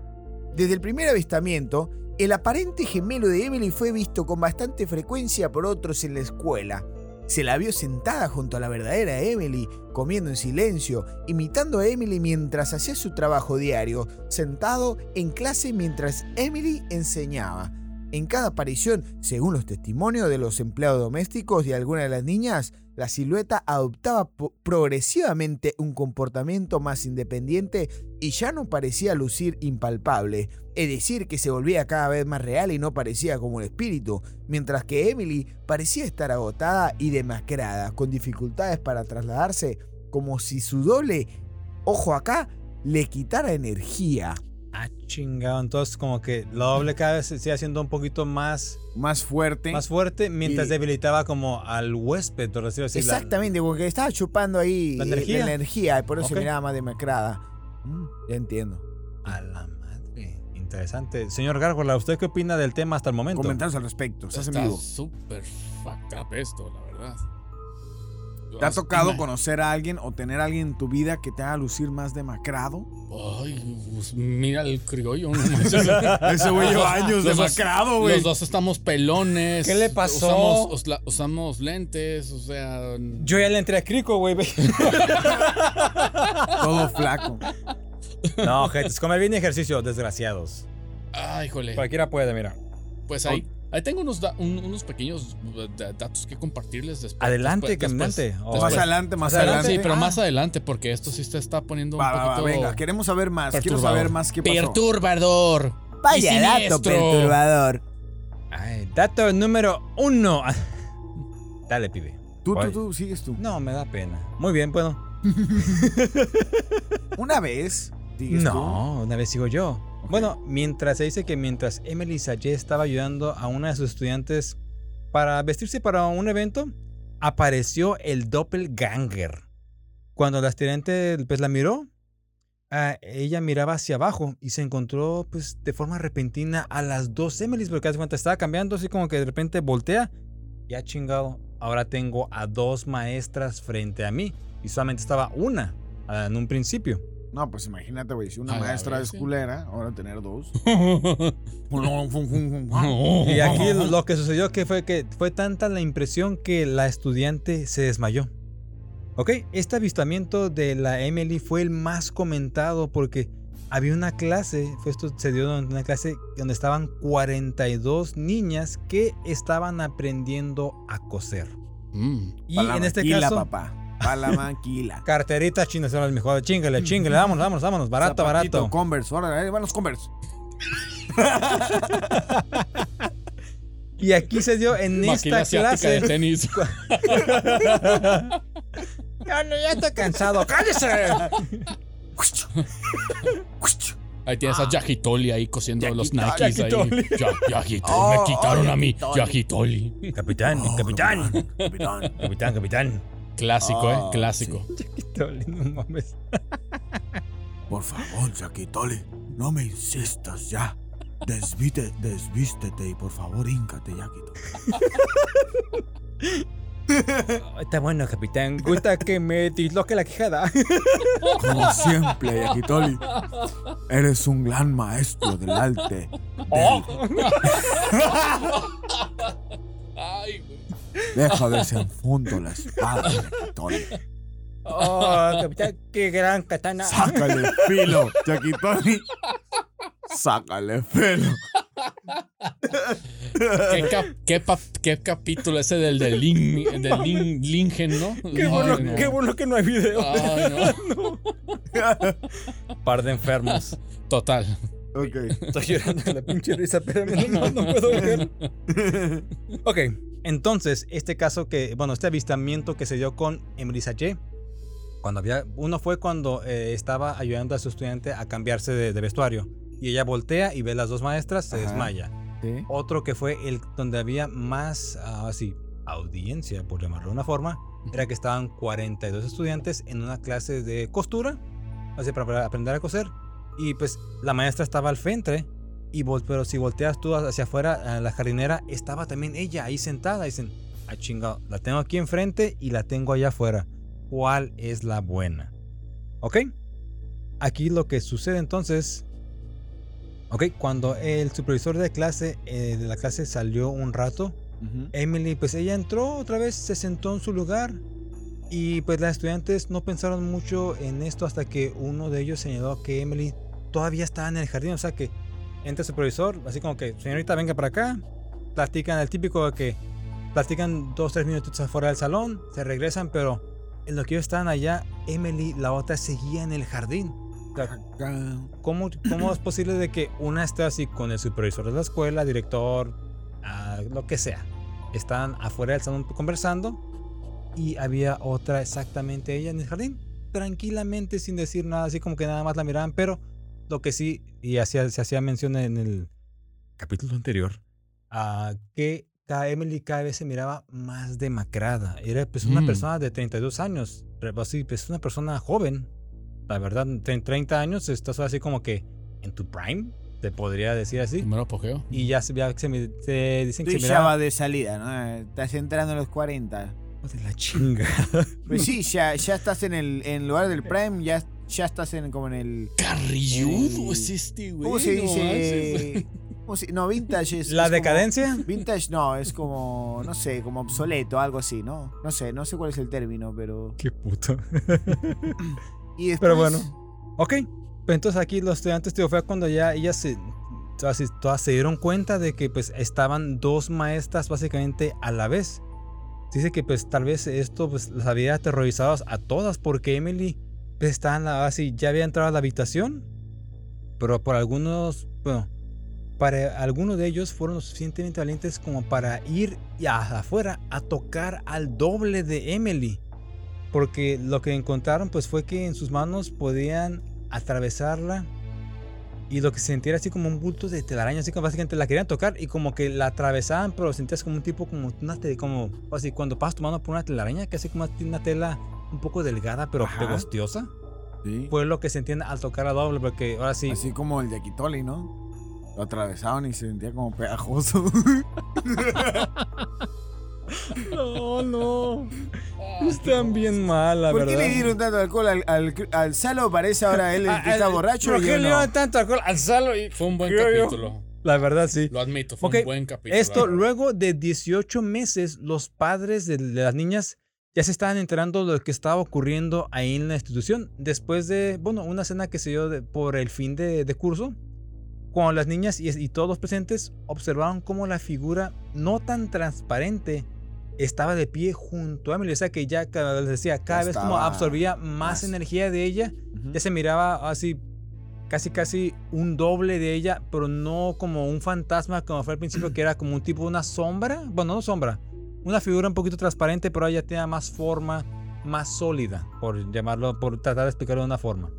Desde el primer avistamiento, el aparente gemelo de Emily fue visto con bastante frecuencia por otros en la escuela. Se la vio sentada junto a la verdadera Emily, comiendo en silencio, imitando a Emily mientras hacía su trabajo diario, sentado en clase mientras Emily enseñaba. En cada aparición, según los testimonios de los empleados domésticos y algunas de las niñas, la silueta adoptaba progresivamente un comportamiento más independiente y ya no parecía lucir impalpable, es decir, que se volvía cada vez más real y no parecía como un espíritu, mientras que Emily parecía estar agotada y demacrada, con dificultades para trasladarse, como si su doble, ojo acá, le quitara energía. Ah, chingado. Entonces, como que la doble cada vez se sigue haciendo un poquito más, Más fuerte. más fuerte mientras Y- debilitaba como al huésped, por decirlo así. la- Exactamente, porque estaba chupando ahí La energía. la energía y por eso se Ok. miraba más demacrada. Mm, ya entiendo. A la madre. Interesante. Señor Gárgola, ¿usted qué opina del tema hasta el momento? Comentarios al respecto. Estás en Está súper fucked up esto, la verdad. ¿Te ha tocado Ima- conocer a alguien o tener a alguien en tu vida que te haga lucir más demacrado? Ay, pues mira el criollo. no. <laughs> Ese güey lleva años Los demacrado, güey. Los dos estamos pelones. ¿Qué le pasó? Usamos, usla- usamos lentes, o sea. Yo ya le entré a crico, güey. <laughs> Todo flaco. no, gente, comer bien y ejercicio, desgraciados. Ay, híjole. Cualquiera puede, mira. Pues ahí, ahí tengo unos, da- un- unos pequeños da- datos que compartirles después. Adelante, después- caminante. después- Oh. Más adelante, más adelante. adelante. Sí, pero Ah, más adelante, porque esto sí se está poniendo un va, va, va, poquito. venga, queremos saber más. Quiero perturbador. saber más qué pasó. Perturbador. Vaya y dato perturbador. Ay, dato número uno. <laughs> Dale, pibe. Tú, tú, tú, sigues tú. No, me da pena. Muy bien, bueno. <laughs> Una vez, tú. No, una vez sigo yo. Bueno, mientras se dice que mientras Emily Sayé estaba ayudando a una de sus estudiantes para vestirse para un evento, apareció el doppelganger. Cuando la estudiante pues, la miró, ah, ella miraba hacia abajo y se encontró pues de forma repentina a las dos Emilys, porque hace cuenta estaba cambiando así como que de repente voltea. Ya chingado, ahora tengo a dos maestras frente a mí y solamente estaba una ah, en un principio. No, pues imagínate, güey. Si una maestra vez, es sí. culera, ahora tener dos. <laughs> Y aquí lo que sucedió que fue que fue tanta la impresión que la estudiante se desmayó. Ok, este avistamiento de la Emily fue el más comentado porque había una clase, fue esto se dio en una clase donde estaban 42 niñas que estaban aprendiendo a coser. Mm. Y en este caso, papá. Palamanquila. <laughs> carteritas chinas son las mejores. Chingale, chingale, vámonos, vámonos, vámonos. Barato, Zapatito, barato. Converse. Ahora, ahí van los Converse. Y aquí se dio en Maquila esta asiática de clase. tenis. <laughs> Ya, no, ya estoy cansado. ¡Cállese! Ahí Ahí tienes a Yagitoli ahí cosiendo los. Nikes ahí. Ya-. Oh, me quitaron oh, a mí. Capitán, capitán, Capitán. capitán, capitán. Clásico, Ah, eh. Clásico. Toli, no mames. <laughs> Por favor, Yaquitoli, no me insistas ya. Desvite, desvístete y por favor, híncate, Yaquitoli. <laughs> Oh, Está bueno, capitán. Gusta que me disloque la quijada. <laughs> Como siempre, Yaquitoli, eres un gran maestro del arte. Oh. Ay, güey. Deja desenfundo la espada, Yaquitoli. Oh, capitán, qué gran katana. Sácale filo, Yaquitoli. Sácale filo. ¿Qué, cap- qué pa- qué capítulo ese del de Lin, del Lin, Lingen, no? Qué Ay, bueno, no. qué bueno que no hay video. Ay, no. <laughs> Par de enfermos. Total. Ok. <laughs> Estoy llorando de la pinche risa, pero <laughs> no, no puedo ver. <laughs> Ok, entonces, este caso que, bueno, este avistamiento que se dio con Emily Sachet, cuando había, uno fue cuando eh, estaba ayudando a su estudiante a cambiarse de, de vestuario. Y ella voltea y ve las dos maestras, se Ajá. desmaya. Sí. Otro que fue el donde había más, ah, así, audiencia, por llamarlo de una forma, era que estaban 42 estudiantes en una clase de costura, así para aprender a coser. Y pues la maestra estaba al frente, y pero si volteas tú hacia afuera, a la jardinera, estaba también ella ahí sentada. Dicen, ah, chingado, la tengo aquí enfrente y la tengo allá afuera. ¿Cuál es la buena? ¿Ok? Aquí lo que sucede entonces Ok, cuando el supervisor de clase eh, de la clase salió un rato. Emily, pues ella entró otra vez, se sentó en su lugar y pues las estudiantes no pensaron mucho en esto hasta que uno de ellos señaló que Emily todavía estaba en el jardín, o sea que entra el supervisor, así como que, señorita, venga para acá, platican el típico de que platican dos, tres minutos afuera del salón, se regresan, pero en lo que ellos estaban allá, Emily, la otra, seguía en el jardín. O. ¿Cómo, ¿Cómo es posible de que una esté así con el supervisor de la escuela, director, lo que sea? Están afuera del salón conversando y había otra exactamente ella en el jardín, tranquilamente sin decir nada, así como que nada más la miraban, pero lo que sí, y hacía, se hacía mención en el capítulo anterior, ah, que Emily cada vez se miraba más demacrada. Era pues una Mm. persona de 32 años, así, pues una persona joven. La verdad, en 30 años estás así como que en tu prime, te podría decir así. Apogeo. Y ya se, ya se, se dicen Tú que se ya miraba de salida, ¿no? Estás entrando a los 40. de la chinga. Pues sí, ya, ya estás en el en lugar del Prime, ya, ya estás en como en el. Carrilludo Eh, es este, güey. ¿Cómo se dice? <laughs> ¿Cómo se- no, vintage es. ¿La es como- decadencia? vintage no, es como, no sé, como obsoleto, algo así, ¿no? No sé, no sé cuál es el término, pero. Qué puto. <laughs> Y después, Pero bueno. Ok. Pues entonces aquí los estudiantes, tío, fue cuando ya ellas se, todas, se- todas se dieron cuenta de que pues estaban dos maestras básicamente a la vez. Dice que pues tal vez esto pues las había aterrorizado a todas porque Emily estaba en la, así, ya había entrado a la habitación. Pero por algunos, bueno, para algunos de ellos fueron lo suficientemente valientes como para ir afuera a tocar al doble de Emily. Porque lo que encontraron pues fue que en sus manos podían atravesarla y lo que se sentía era así como un bulto de telaraña, así como básicamente la querían tocar y como que la atravesaban, pero sentías como un tipo como una como así cuando pasas tu mano por una telaraña, que así como una tela un poco delgada pero Ajá. pegostiosa. Sí. Fue lo que sentían al tocar a doble, porque ahora sí. Así como el Yaquitoli, ¿no? Lo atravesaban y se sentía como pegajoso. <laughs> No, no. Están bien mal, la ¿Por verdad. qué le dieron tanto alcohol al, al, al Salo? Parece ahora él el que Ah, está ah, borracho. ¿Por qué le dieron tanto alcohol al Salo? Y- Fue un buen yo. capítulo. La verdad, sí. Lo admito, fue un buen capítulo. Esto, luego de 18 meses, los padres de, de las niñas ya se estaban enterando de lo que estaba ocurriendo ahí en la institución. Después de, bueno, una cena que se dio de- por el fin de, de curso, cuando las niñas y, y todos los presentes observaron cómo la figura no tan transparente estaba de pie junto a Emily. O sea que ya, cada- les decía, cada vez como absorbía más, más. energía de ella ya se miraba así casi casi un doble de ella, pero no como un fantasma como fue al principio que era como un tipo una sombra, bueno, no sombra, una figura un poquito transparente, pero ella tenía más forma, más sólida, por llamarlo, por tratar de explicarlo de una forma.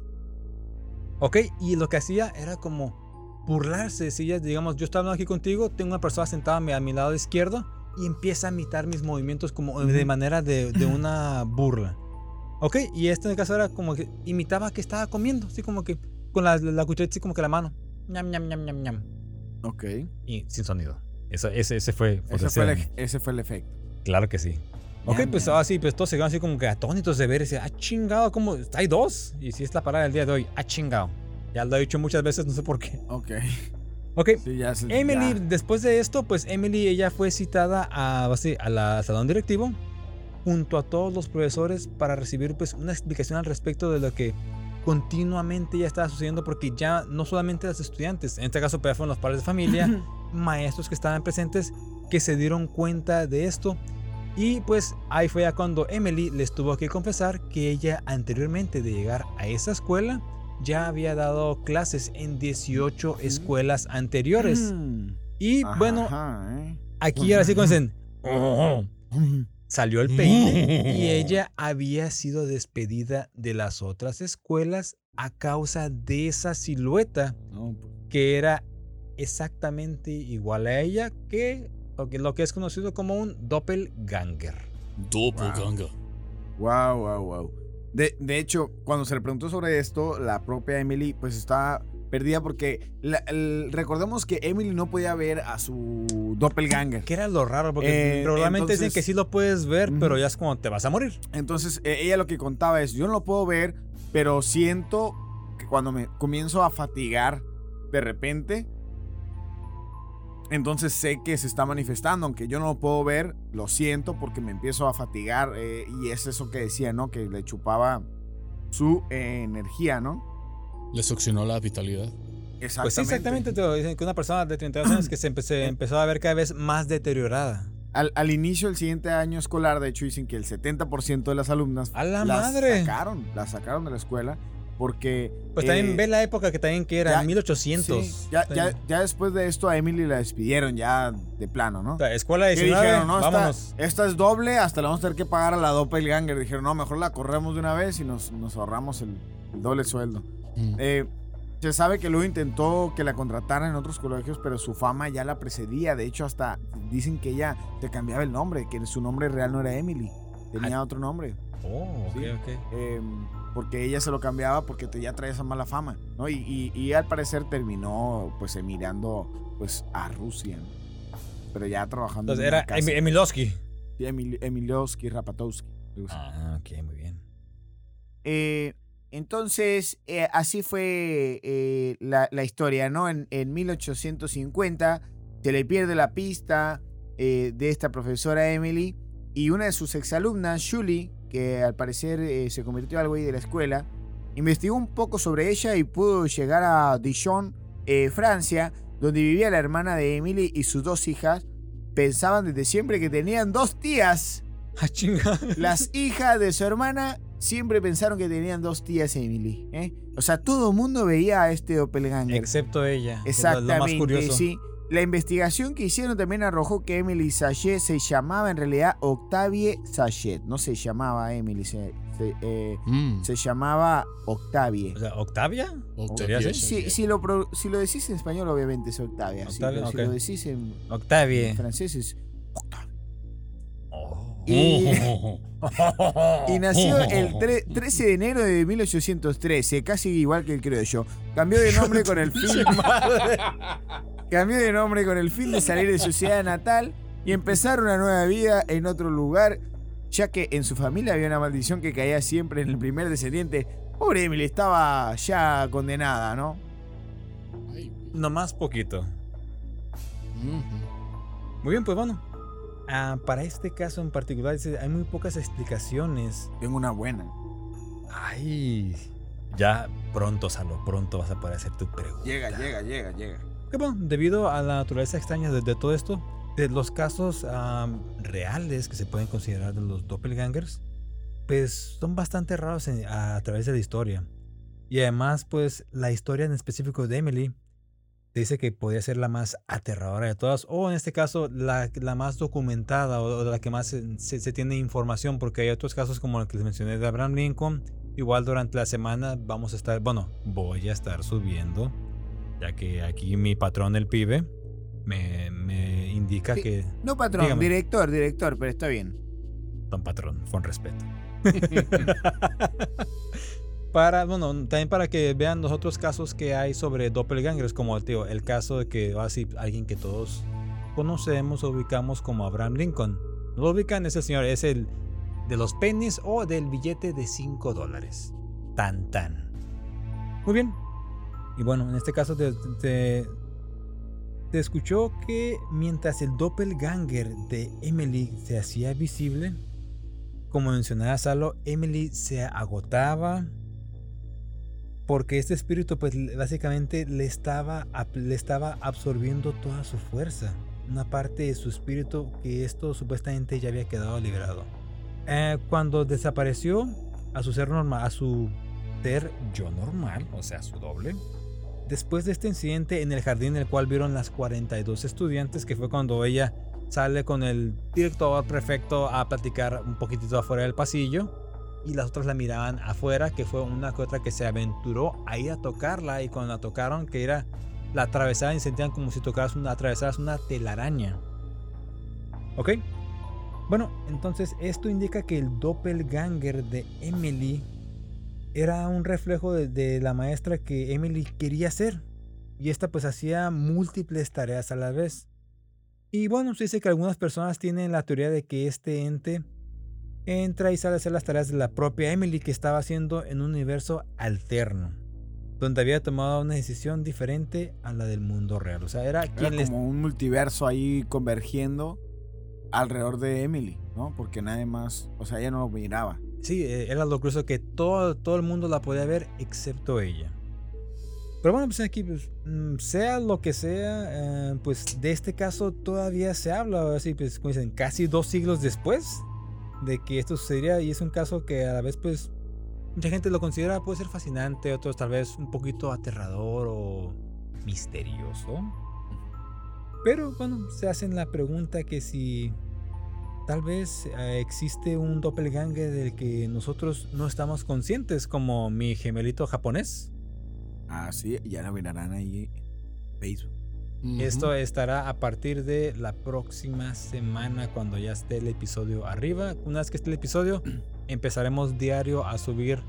Ok, y lo que hacía era como burlarse. Si ella, digamos, yo estaba hablando aquí contigo, tengo una persona sentada a mi, a mi lado izquierdo y empieza a imitar mis movimientos como de Ujú. manera de, de una <laughs> burla. Ok, y este en el caso era como que imitaba que estaba comiendo, así como que con la, la cucharita, así como que la mano. ñam, ñam, ñam, ñam, ñam. Ok. Y sin sonido. Ese, ese fue. Ese fue el, ese fue el efecto. Claro que sí. Ok, Ya, pues ya. ahora sí, pues todos se quedaron así como que atónitos de ver decían, ah, chingado, ¿cómo? Hay dos. Y si es la palabra del día de hoy, ah, chingado. Ya lo he dicho muchas veces, no sé por qué. Ok. Ok, Sí, ya se- Emily, ya. después de esto, pues Emily, ella fue citada a, así, a la salón directivo junto a todos los profesores para recibir pues una explicación al respecto de lo que continuamente ya estaba sucediendo porque ya no solamente los estudiantes, en este caso pues, fueron los padres de familia, <laughs> maestros que estaban presentes que se dieron cuenta de esto. Y pues ahí fue ya cuando Emily les tuvo que confesar que ella anteriormente de llegar a esa escuela ya había dado clases en 18 escuelas anteriores. Mm. Y bueno, ¿eh? aquí ahora sí "Oh", salió el peine. Y <laughs> ella había sido despedida de las otras escuelas a causa de esa silueta pues, que era exactamente igual a ella que lo que, lo que es conocido como un doppelganger. Doppelganger. Wow, wow, wow. De, de hecho, cuando se le preguntó sobre esto, la propia Emily pues estaba perdida porque la- el- recordemos que Emily no podía ver a su doppelganger. Que era lo raro porque Eh, probablemente dicen entonces- que sí lo puedes ver, pero ya es como te vas a morir. Entonces, eh, ella lo que contaba es, yo no lo puedo ver, pero siento que cuando me comienzo a fatigar de repente, entonces sé que se está manifestando, aunque yo no lo puedo ver, lo siento porque me empiezo a fatigar eh, y es eso que decía, ¿no? Que le chupaba su eh, energía, ¿no? Le succionó la vitalidad. Exactamente. Pues sí, exactamente. te dicen que una persona de 32 años que se, empe- se <clears throat> empezó a ver cada vez más deteriorada. Al, al inicio del siguiente año escolar, de hecho, dicen que el 70% de las alumnas ¡A la las madre! sacaron, las sacaron de la escuela porque... Pues también eh, ve la época que también que era, ya- 1800. Sí, ya, ya, ya después de esto a Emily la despidieron ya de plano, ¿no? Sea, Escuela 19, dijeron, no, esta, vámonos. esta es doble, hasta la vamos a tener que pagar a la doppelganger. Dijeron, no, mejor la corremos de una vez y nos, nos ahorramos el, el doble sueldo. Mm. Eh, se sabe que luego intentó que la contrataran en otros colegios, pero su fama ya la precedía. De hecho, hasta dicen que ella te cambiaba el nombre, que su nombre real no era Emily, tenía otro nombre. Oh, ok, Sí. ok. eh, porque ella se lo cambiaba porque te, ya traía esa mala fama, ¿no? Y, y- y al parecer terminó pues emigrando pues a Rusia, ¿no? Pero ya trabajando Entonces en era casa. Emi- Emilowski. Sí, Emil- Emilowski, Rapatowski. Ah, ok, muy bien. Eh, entonces, eh, así fue eh, la, la historia, ¿no? En, en 1850 se le pierde la pista de esta profesora Emily y una de sus exalumnas, Julie, que al parecer eh, se convirtió algo ahí de la escuela, investigó un poco sobre ella y pudo llegar a Dijon, eh, Francia, donde vivía la hermana de Emily y sus dos hijas. Pensaban desde siempre que tenían dos tías. <laughs> Ah. Las hijas de su hermana siempre pensaron que tenían dos tías Emily. ¿eh? O sea, todo el mundo veía a este doppelganger. Excepto ella. es Exactamente, Lo más curioso. sí. La investigación que hicieron también arrojó que Emily Sachet se llamaba en realidad Octavie Sachet. No se llamaba Emily, se, se, eh, Mm. se llamaba Octavie. O sea, ¿Octavia? Octavia. Si, si lo, pro- si lo decís en español, obviamente es Octavia. Si lo decís en, Octavie. en francés es Octavia. Oh. Y, <laughs> y nació el tre- <laughs> 13 de enero de 1813, casi igual que el criollo. Cambió de nombre con el <laughs> fin. Cambió de nombre con el fin de salir de su ciudad natal y empezar una nueva vida en otro lugar, ya que en su familia había una maldición que caía siempre en el primer descendiente. Pobre Emily, estaba ya condenada, ¿no? Nomás poquito. Muy bien, pues bueno. Ah, para este caso en particular, hay muy pocas explicaciones. Tengo una buena. Ay. Ya pronto, Salo, pronto vas a poder hacer tu pregunta. Llega, llega, llega, llega. Bueno, debido a la naturaleza extraña de, de todo esto, de los casos am, reales que se pueden considerar de los doppelgangers, pues son bastante raros en- a, través de la historia. Y además, pues la historia en específico de Emily dice que podría ser la más aterradora de todas, o en este caso la, la más documentada o, o la que más se, se- se tiene información, porque hay otros casos como el que les mencioné de Abraham Lincoln, igual durante la semana vamos a estar, bueno, voy a estar subiendo, ya que aquí mi patrón, el pibe, me, me indica Sí. que... No, patrón, Dígame. director, director, pero está bien. Don patrón, con respeto. <laughs> para, bueno, también para que vean los otros casos que hay sobre doppelgangers, como tío, el caso de que así alguien que todos conocemos o ubicamos como Abraham Lincoln. No lo ubican, ese señor es el de los pennies o del billete de 5 dólares. Tan tan. Muy bien. Y bueno, en este caso te, te, te escuchó que mientras el doppelganger de Emily se hacía visible, como mencionaba Salo, Emily se agotaba porque este espíritu pues básicamente le estaba, le estaba absorbiendo toda su fuerza. Una parte de su espíritu que esto supuestamente ya había quedado liberado. Eh, cuando desapareció a su ser normal, a su ser yo normal, o sea, su doble. Después de este incidente en el jardín en el cual vieron las 42 estudiantes, que fue cuando ella sale con el director prefecto a platicar un poquitito afuera del pasillo y las otras la miraban afuera, que fue una que otra que se aventuró a a tocarla y cuando la tocaron que era la atravesaban y sentían como si tocaras una atravesaras una telaraña. ¿Ok? Bueno, entonces esto indica que el doppelganger de Emily era un reflejo de, de la maestra que Emily quería ser. Y esta pues hacía múltiples tareas a la vez. Y bueno, se dice que algunas personas tienen la teoría de que este ente entra y sale a hacer las tareas de la propia Emily que estaba haciendo en un universo alterno, donde había tomado una decisión diferente a la del mundo real. O sea, era Era quien les... como un multiverso ahí convergiendo alrededor de Emily, ¿no? Porque nadie más, o sea, ella no lo miraba. Sí, eh, era lo curioso que todo, todo el mundo la podía ver excepto ella. Pero bueno, pues aquí, pues, mm, sea lo que sea, eh, pues de este caso todavía se habla, así pues, como dicen, casi dos siglos después de que esto sucedería y es un caso que a la vez, pues, mucha gente lo considera puede ser fascinante, otros tal vez un poquito aterrador o misterioso. Pero bueno, se hacen la pregunta que si tal vez eh, existe un doppelganger del que nosotros no estamos conscientes, como mi gemelito japonés. Ah, sí, ya lo mirarán ahí en Facebook. Esto estará a partir de la próxima semana cuando ya esté el episodio arriba. Una vez que esté el episodio, <clears throat> empezaremos diario a subir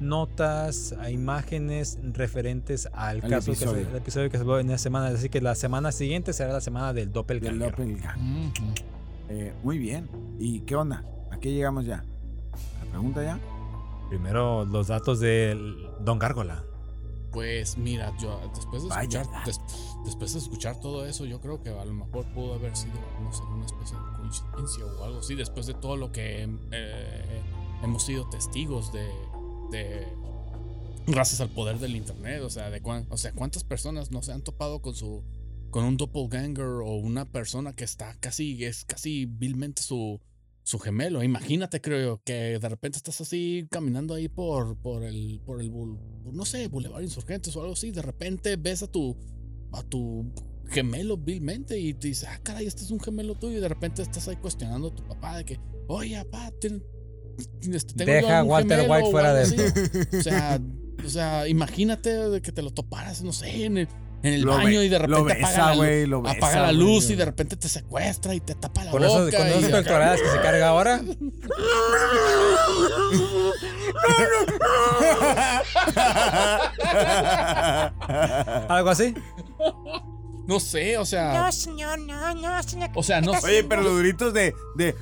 notas, a imágenes referentes al Al caso que se, episodio. el episodio que se en esa semana. Así que la semana siguiente será la semana del Del doppelganger. doppelganger. Ujú. Eh, muy bien. ¿Y qué onda? ¿A qué llegamos ya? ¿La pregunta ya? Primero los datos de Don Gárgola. Pues mira, yo después de escuchar des- después de escuchar todo eso, yo creo que a lo mejor pudo haber sido, no sé, una especie de coincidencia o algo así, después de todo lo que eh, hemos sido testigos de, de gracias al poder del internet, o sea, de cuán- o sea, cuántas personas no se han topado con su con un doppelganger o una persona que está casi es casi vilmente su su gemelo. Imagínate, creo yo, que de repente estás así caminando ahí por, por el, por el, no sé, Boulevard Insurgentes o algo así. De repente ves a tu, a tu gemelo vilmente y te dices, ah, caray, este es un gemelo tuyo. Y de repente estás ahí cuestionando a tu papá de que, oye, papá, ten- este, Deja a Walter gemelo White fuera de así". O sea, o sea, imagínate de que te lo toparas, no sé, en el, en el Lo baño be- y de repente lo apaga besa, la, lu- güey, lo besa, apaga la luz y de repente te secuestra y te tapa la Con, boca. esos, con esas pectorales que se carga ahora. <laughs> Algo así. No sé, o sea. No, señor, no, no, señor. O sea, no sé. Oye, pero los gritos de. de...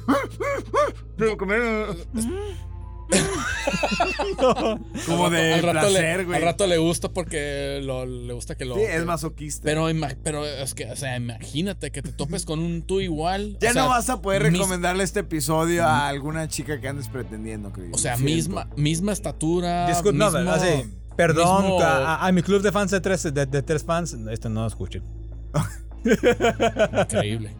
<laughs> Como de al rato, placer, güey. al rato le gusta porque lo- le gusta que lo. Sí, es masoquista. Pero, pero es que, o sea, imagínate que te topes con un tú igual. ya o sea, no vas a poder mis- recomendarle este episodio a alguna chica que andes pretendiendo, creo. O sea, misma, misma estatura. Disculpe, no, así. Perdón mismo- a, a- a mi club de fans de tres, de, de tres fans. Esto no lo escuchen. <laughs> Increíble.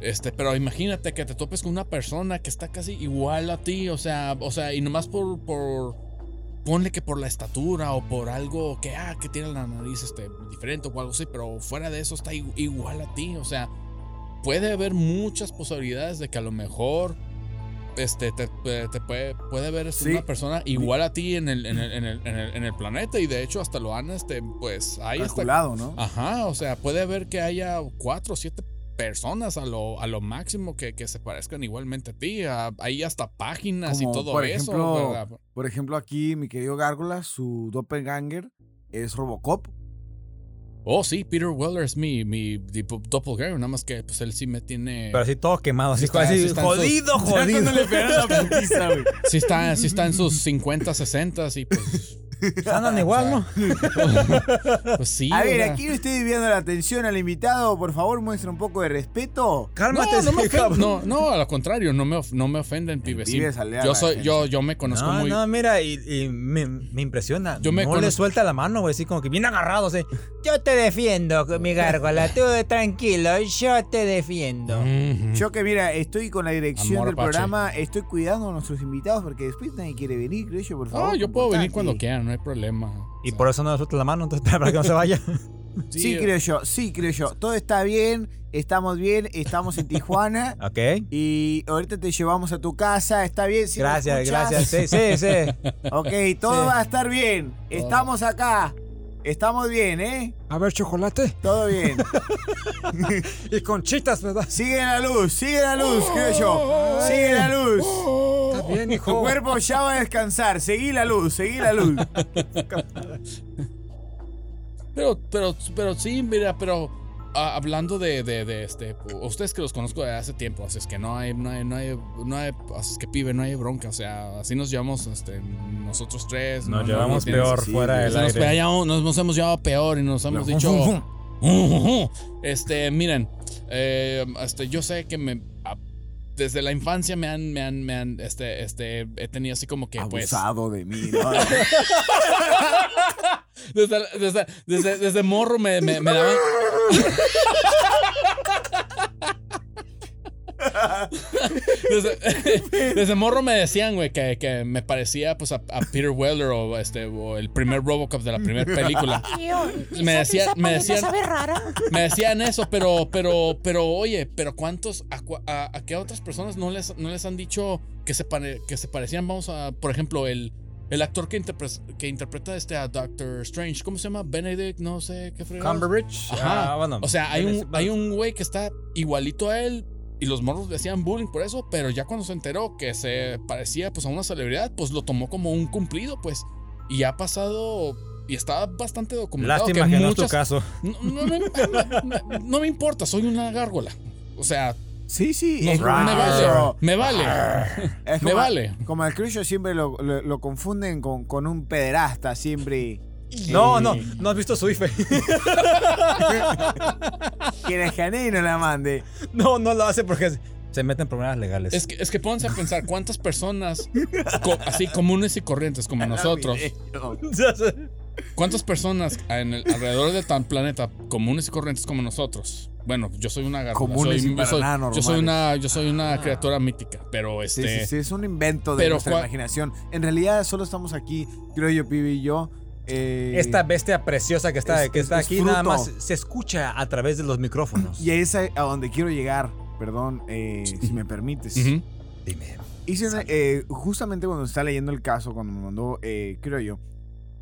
Este, pero imagínate que te topes con una persona que está casi igual a ti, o sea, o sea, y nomás por, por ponle que por la estatura o por algo que ah, que tiene la nariz este diferente o algo así, pero fuera de eso está igual a ti, o sea, puede haber muchas posibilidades de que a lo mejor este, te, te- puede, puede ver este, Sí. una persona igual a ti en el, en, el, en, el, en, el, en el planeta y de hecho hasta lo han, este, pues ahí está. Calculado, ¿no? Ajá, o sea, puede haber que haya cuatro o siete personas a lo, a lo máximo que, que se parezcan igualmente a ti. Ah, Hay hasta páginas Como, y todo por eso. ejemplo, ¿verdad? Por ejemplo, aquí mi querido Gárgola, su doppelganger es Robocop. Oh, sí, Peter Weller es mi, mi tipo, doppelganger, nada más que pues él sí me tiene... Pero así todo quemado, así, Sí está- así, jodido, <laughs> jodido. güey. <laughs> Sí está, sí está en sus 50, 60 y pues... <laughs> Andan igual, ¿no? <laughs> Pues sí. A ver, aquí no estoy desviando la atención al invitado. Por favor, muestra un poco de respeto. Cálmate, No, no me cabrón. No, no, al contrario, no me, of- no me ofenden, pibe. sí. pibe sale a yo soy, defensa. yo, yo me conozco No, muy. no, mira, y, y me, me impresiona. Yo me no le suelta la mano, güey, así como que bien agarrado, así. <laughs> Yo te defiendo, mi gárgola, tú tranquilo, yo te defiendo. Yo que mira, estoy con la dirección Amor del apache. programa, estoy cuidando a nuestros invitados porque después nadie quiere venir, creo yo, por favor. Ah, yo puedo venir cuando quiera, no hay problema. Y O sea, por eso no le suelta la mano, entonces <laughs> para que no se vaya. Sí, creo yo, sí, creo yo. Todo está bien, estamos bien, estamos en Tijuana. <laughs> ok. Y ahorita te llevamos a tu casa, ¿está bien? ¿Sí me Gracias, gracias. Sí, sí, sí. <laughs> Ok, todo Sí. va a estar bien. Estamos acá. Estamos bien, ¿eh? A ver, chocolate. Todo bien. <laughs> Y conchitas, ¿verdad? Sigue la luz, sigue la luz, creo yo. Sigue la luz. Está bien, Tu hijo. cuerpo ya va a descansar. Seguí la luz, seguí la luz. <laughs> Pero, pero, pero sí, mira, pero ah, hablando de, de, de este, ustedes que los conozco de hace tiempo, así es que no hay, no hay, no hay, no hay, así es que pibe, no hay bronca, o sea, así nos llevamos, este, nosotros tres. Nos no- llevamos no peor fuera del nos, aire. nos, nos hemos llevado peor y nos hemos dicho. <laughs> <laughs> Este, miren, eh, este, yo sé que me. Desde la infancia me han, me han, me han, este, este, he tenido así como que, pues. Abusado de mí, ¿no? <laughs> Desde, desde, desde, desde morro me, me, me daban. <laughs> <laughs> Desde, <laughs> desde morro me decían, güey, que, que me parecía pues a, a Peter Weller o este o el primer Robocop de la primera <laughs> película. Tío, Me esa- decía- esa me decían- rara. Me decían eso, pero, pero, pero, oye, pero ¿cuántos, a, cua- a, a qué otras personas no les, no les han dicho que se, pare- que se parecían? Vamos a, por ejemplo, el, el actor que, interpre- que interpreta este a Doctor Strange, ¿cómo se llama? Benedict, no sé qué fregados. Cumberbatch. Ajá. Ah, bueno. O sea, hay un, hay un güey que está igualito a él y los morros le hacían bullying por eso, pero ya cuando se enteró que se parecía pues a una celebridad, pues lo tomó como un cumplido, pues. Y ha pasado y está bastante documentado Lástima que, no es tu muchas- caso. no, no me, me- no me importa, soy una gárgola. O sea, Sí, sí. no- es me vale. Me vale. es Me como- vale. Como al Crucio siempre lo, lo- lo confunden con, con un pederasta, siempre. No, no, no has visto su IFE. <laughs> Que a nadie no la mande. No, no lo hace porque se meten en problemas legales. Es que, es que pónganse a pensar cuántas personas co- así comunes y corrientes como nosotros, Ya sé. cuántas personas en el- alrededor del tan planeta comunes y corrientes como nosotros. Bueno, yo soy una gárgola. Comunes soy, y yo soy- yo soy una, yo soy una criatura mítica, pero Sí, este. sí, sí, es un invento de pero nuestra imaginación. En realidad solo estamos aquí, creo yo, Pibi y yo. Eh, Esta bestia preciosa que está, es- que es- está es aquí nada más se escucha a través de los micrófonos. Y es a, a donde quiero llegar, perdón, eh, si me permites. Dime. Hice una- eh, justamente cuando estaba leyendo el caso, cuando me mandó, eh, creo yo,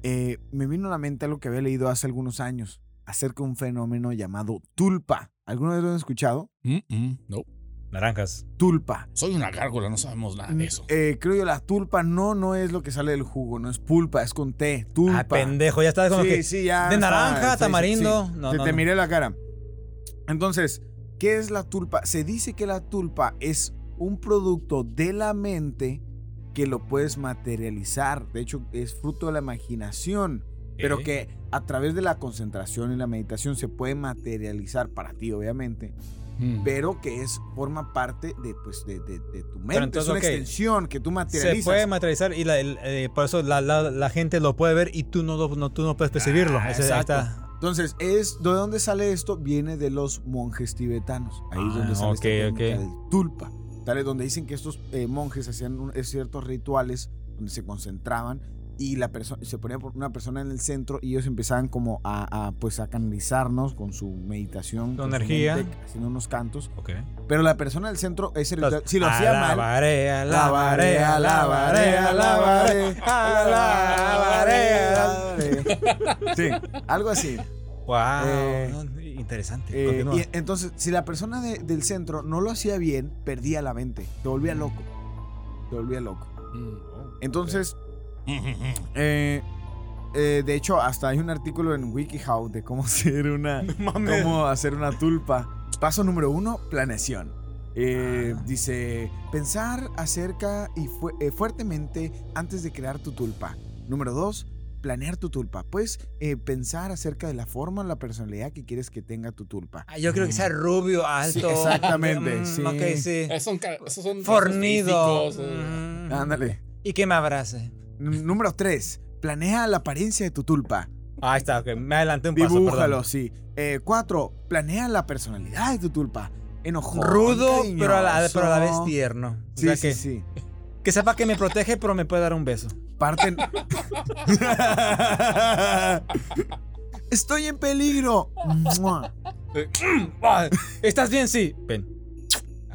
eh, me vino a la mente algo que había leído hace algunos años acerca de un fenómeno llamado tulpa. ¿Alguna vez lo han escuchado? Mm, mm, no. Naranjas. Tulpa. Soy una gárgola, no sabemos nada de eso. Eh, creo yo, la tulpa no, no es lo que sale del jugo, no es pulpa, es con T. Tulpa. Ah, pendejo, ya está como sí, que. sí, ya de está, naranja, sí, sí, tamarindo. sí. No, te, no, te no. miré la cara. Entonces, ¿qué es la tulpa? Se dice que la tulpa es un producto de la mente que lo puedes materializar. De hecho, es fruto de la imaginación. Pero que a través de la concentración y la meditación se puede materializar para ti, obviamente. Mm. Pero que es, forma parte de, pues, de, de- de tu mente. entonces, es una ok. extensión que tú Se materializas. puede materializar y la- el- eh, por eso la, la- la gente lo puede ver y tú no, lo- no, tú no puedes percibirlo. Ah, Ese-. Entonces, es, ¿de dónde sale esto? Viene de los monjes tibetanos. Ahí es Ah, donde sale ok, esta técnica ok. del tulpa. Tal es donde dicen que estos eh, monjes hacían un- ciertos rituales donde se concentraban y la persona se ponía por- una persona en el centro y ellos empezaban como a, a, pues a canalizarnos con su meditación, Con su energía. mente, haciendo unos cantos. Ok. Pero la persona del centro, ese ritual, si lo hacía mal, Alabaré, Alabaré, alabaré, alabaré, alabaré, alabaré, alabaré. Sí, algo así. Wow. Eh, interesante. Eh, y entonces, si la persona de- del centro no lo hacía bien, perdía la mente, se volvía loco. Se volvía loco. Entonces, <laughs> eh, eh, de hecho, hasta hay un artículo en WikiHow de cómo <laughs> hacer una, cómo hacer una tulpa. Paso número uno, planeación. Eh, Dice, pensar acerca y fu- eh, fuertemente antes de crear tu tulpa. Número dos, planear tu tulpa. Puedes eh, pensar acerca de la forma o la personalidad que quieres que tenga tu tulpa. Ah, yo creo que sea rubio, alto. exactamente, Mm, sí. Ok, sí. Esos son, ca- esos son rasgos Fornido. físicos, eh. Mm. Ándale. Y que me abrace. Número tres, planea la apariencia de tu tulpa. Ahí está, ok. Me adelanté un paso. Dibújalo, perdón. sí. Eh, cuatro, planea la personalidad de tu tulpa. Enojón, Rudo, pero a, la, pero a la vez tierno. O Sí, sea sí, que, sí. que sepa que me protege, pero me puede dar un beso. Parten. <laughs> Estoy en peligro. <laughs> Mua. <clears throat> Ah, ¿Estás bien? Sí. Ven.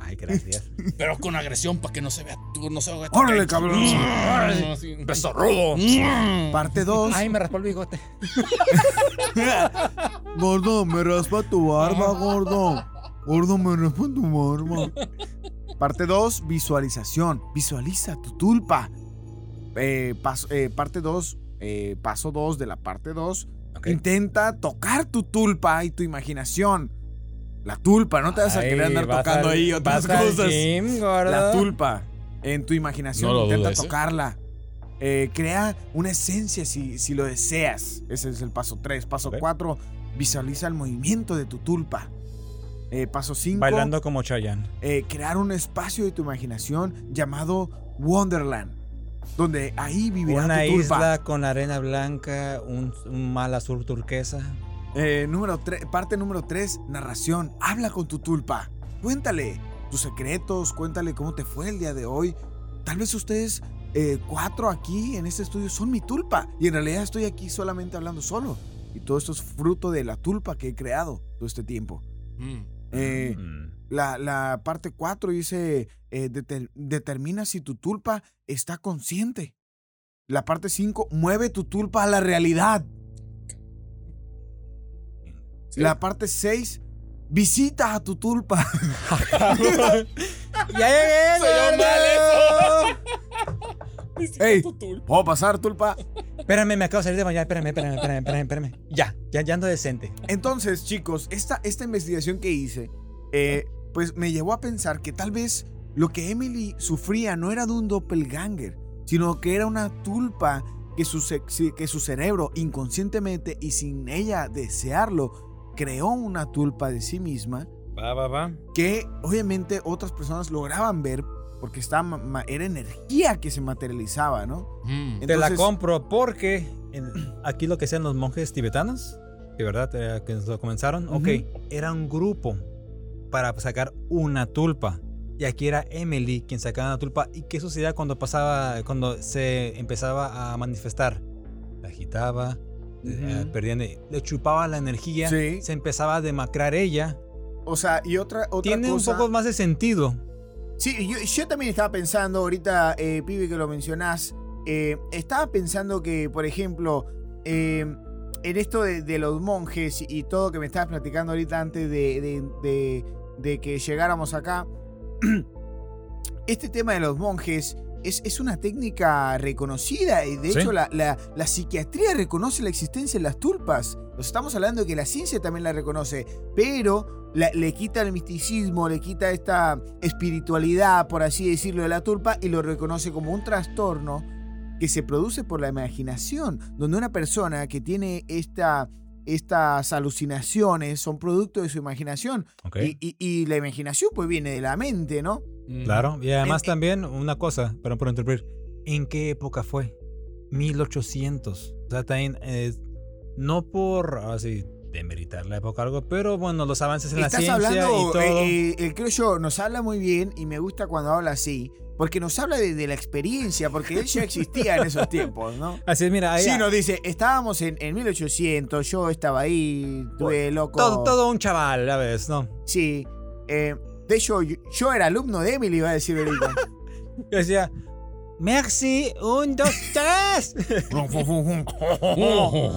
Ay, gracias. <laughs> Pero con agresión para que no se vea tú, no se vea tu Órale, cabrón. Así. Beso rudo. Parte 2. Ay, me raspó el bigote. <laughs> Gordo, me raspa tu barba, gordo. Gordo, me raspa tu barba. Parte 2, visualización. Visualiza tu tulpa. Eh, paso- eh, parte 2, paso 2 de la parte 2. Ok. Intenta tocar tu tulpa y tu imaginación. La tulpa, no te vas a Ay, querer andar vas tocando al- ahí otras vas al cosas. gym, gordo. La tulpa. En tu imaginación, No lo intenta dudes, ¿eh? tocarla. Eh, crea una esencia si, si lo deseas. Ese es el paso 3. Paso Ok. 4, visualiza el movimiento de tu tulpa. Eh, paso 5, Bailando como Chayanne. crear un espacio de tu imaginación llamado Wonderland. Donde ahí vivirá Una tu tulpa. isla con arena blanca, un, un mal azul turquesa. Eh, número parte número 3, narración. Habla con tu tulpa. Cuéntale tus secretos, cuéntale cómo te fue el día de hoy. Tal vez ustedes eh, cuatro aquí en este estudio son mi tulpa. Y en realidad estoy aquí solamente hablando solo. Y todo esto es fruto de la tulpa que he creado todo este tiempo. Mm. Eh, Mm. la, la parte 4 dice, eh, deter- determina si tu tulpa está consciente. La parte 5, mueve tu tulpa a la realidad. Sí. La parte 6, visita a tu tulpa. <laughs> ¡Ya llegué! Gordo! mal Visita Ey. tu tulpa. ¿Puedo pasar, tulpa? Espérame, me acabo de salir de bañar. Espérame, espérame, espérame, espérame, espérame. Ya, ya, ya ando decente. Entonces, chicos, esta, esta investigación que hice, eh, pues me llevó a pensar que tal vez lo que Emily sufría no era de un doppelganger, sino que era una tulpa que su, que su cerebro inconscientemente y sin ella desearlo, creó una tulpa de sí misma Va, va, va. que obviamente otras personas lograban ver porque estaba, era energía que se materializaba, ¿no? Mm. Te la compro porque en- aquí lo que sean los monjes tibetanos, de verdad, eh, que lo comenzaron, ok, Ujú. era un grupo para sacar una tulpa. Y aquí era Emily quien sacaba una tulpa. ¿Y qué sucedía cuando pasaba, cuando se empezaba a manifestar? La agitaba, perdían, le chupaba la energía, Sí. se empezaba a demacrar ella. O sea, y otra, otra Tiene cosa... un poco más de sentido. Sí, yo, yo también estaba pensando ahorita, eh, pibe, que lo mencionás. eh, estaba pensando que, por ejemplo, eh, en esto de, de los monjes y todo que me estabas platicando ahorita antes de, de- de- de que llegáramos acá, <clears throat> este tema de los monjes es, es una técnica reconocida y de Sí. hecho la, la- la psiquiatría reconoce la existencia de las tulpas. Nos estamos hablando de que la ciencia también la reconoce, pero la- le quita el misticismo, le quita esta espiritualidad, por así decirlo, de la tulpa y lo reconoce como un trastorno que se produce por la imaginación, donde una persona que tiene esta, estas alucinaciones son producto de su imaginación. Ok. Y, y- y la imaginación pues viene de la mente, ¿no? Mm. Claro, y además En- también una cosa, perdón por interrumpir, ¿en qué época fue? 1800. O sea, también, eh, no por así, demeritar la época algo, pero bueno, los avances en la Estás ciencia hablando, y todo. eh, eh, el creo yo, nos habla muy bien y me gusta cuando habla así, porque nos habla de, de la experiencia, porque él ya existía en esos tiempos, ¿no? <laughs> Así es, mira, ahí, Sí, nos dice, estábamos en, en 1800, yo estaba ahí, tuve loco. todo, todo un chaval, ya ves, ¿no? Sí. eh, de hecho, yo, yo era alumno de Emily, iba a decir Benito. <laughs> Yo decía, merci, un, dos, tres. <laughs>